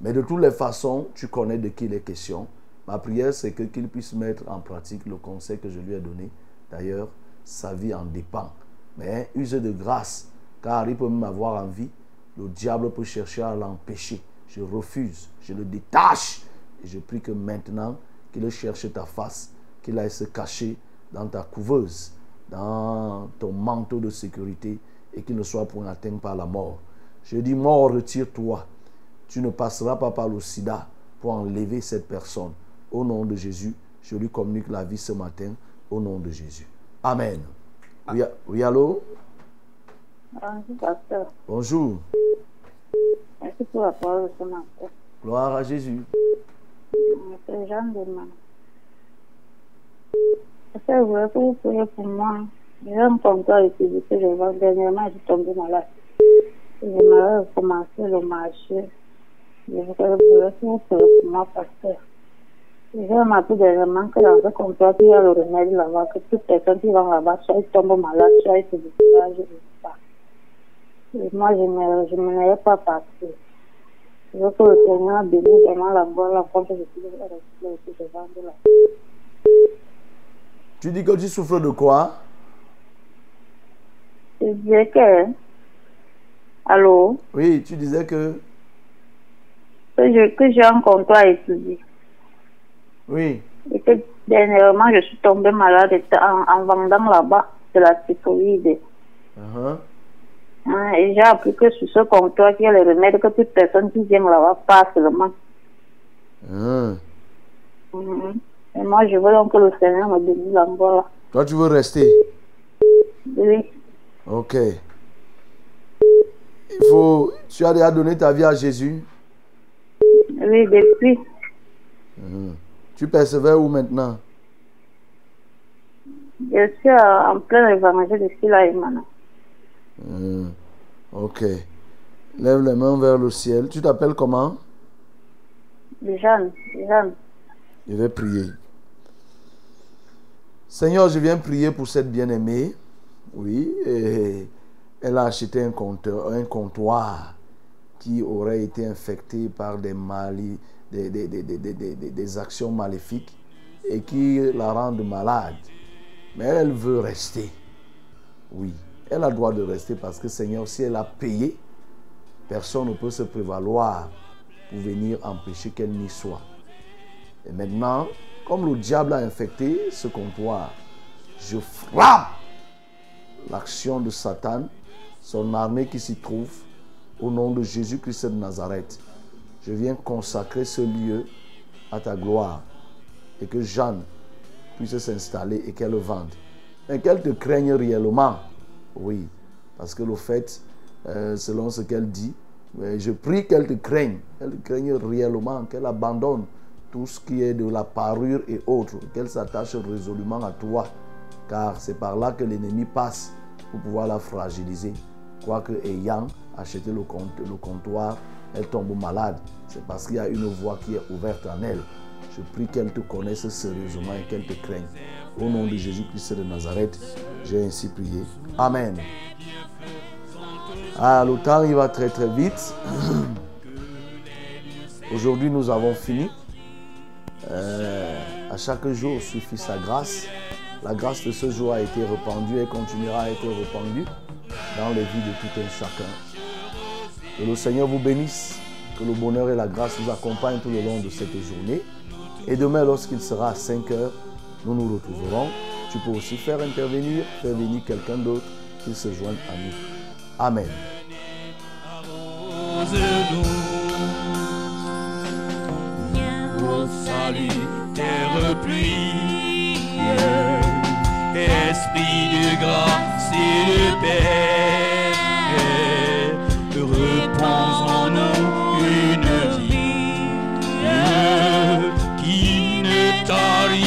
mais de toutes les façons, tu connais de qui il est question. Ma prière, c'est que qu'il puisse mettre en pratique le conseil que je lui ai donné. D'ailleurs, sa vie en dépend. Mais use de grâce, car il peut même avoir envie. Le diable peut chercher à l'empêcher. Je refuse, je le détache. Et je prie que maintenant, qu'il cherche ta face, qu'il aille se cacher dans ta couveuse, dans ton manteau de sécurité et qu'il ne soit point atteint par la mort. Je dis, mort, retire-toi. Tu ne passeras pas par le sida pour enlever cette personne. Au nom de Jésus, je lui communique la vie ce matin. Au nom de Jésus. Amen. Oui, oui, allô? Bonjour, pasteur. Bonjour. Merci pour la parole de ce matin. Gloire à Jésus. C'est Jean de Man. Pasteur, je voulais que vous priez pour moi. J'ai un ici que je vends. Dernièrement, je suis tombée malade. J'aimerais recommencer le marché. Je voudrais que vous priez pour moi, pasteur. J'ai remarqué dernièrement que dans ce comptoir, il y a le remède là-bas, que toute personne qui va là-bas, soit il tombe malade, soit il se décourage, je ne sais pas. Et moi, je ne je n'allais pas partir. Je veux que le Seigneur bénisse vraiment la bonne rencontre que je suis aussi devant de là. Tu dis que tu souffres de quoi? Je disais que. Allô? Oui, tu disais que. Que je- que j'ai un comptoir à étudier. Oui. Et que dernièrement, je suis tombée malade en, en vendant là-bas de la typhoïde. Uh-huh. Hein, et j'ai appris que sur ce comptoir, il y a les remèdes que toute personne qui vient là-bas passe seulement. Hein. Mhm. Et moi, je veux donc que le Seigneur me bénisse là-bas. là. Toi, tu veux rester? Oui. Ok. Il faut. Tu as déjà donné ta vie à Jésus? Oui, depuis. Mhm. Tu persévères où maintenant? Je suis euh, en plein évangile ici, là, maintenant. Mhm. Ok. Lève les mains vers le ciel. Tu t'appelles comment? Jeanne, Jeanne. Je vais prier. Seigneur, je viens prier pour cette bien-aimée. Oui, et elle a acheté un compteur, un comptoir qui aurait été infecté par des, mali- des, actions maléfiques et qui la rendent malade. Mais elle veut rester. Oui, elle a le droit de rester parce que Seigneur, si elle a payé, Personne ne peut se prévaloir pour venir empêcher qu'elle n'y soit. Et maintenant, comme le diable a infecté ce comptoir, je frappe l'action de Satan, son armée qui s'y trouve, au nom de Jésus-Christ de Nazareth. Je viens consacrer ce lieu à ta gloire et que Jeanne puisse s'installer et qu'elle vende. Mais qu'elle te craigne réellement. Oui, parce que le fait, euh, selon ce qu'elle dit, mais je prie qu'elle te craigne, qu'elle te craigne réellement, qu'elle abandonne tout ce qui est de la parure et autres, qu'elle s'attache résolument à toi, car c'est par là que l'ennemi passe pour pouvoir la fragiliser. Quoique ayant acheté le, compte- le comptoir, elle tombe malade. C'est parce qu'il y a une voie qui est ouverte en elle. Je prie qu'elle te connaisse sérieusement et qu'elle te craigne. Au nom de Jésus-Christ de Nazareth, j'ai ainsi prié. Amen. Ah, le temps, il va très très vite. Aujourd'hui, nous avons fini. Euh, à chaque jour suffit sa grâce. La grâce de ce jour a été répandue et continuera à être répandue dans les vies de tout un chacun. Que le Seigneur vous bénisse, que le bonheur et la grâce vous accompagnent tout le long de cette journée. Et demain, lorsqu'il sera à 5 heures, nous nous retrouverons. Tu peux aussi faire intervenir, faire venir quelqu'un d'autre qui se joigne à nous. Amen. Salut, esprit de grâce et de paix, reprends en nous une vie. Qui ne t'arrive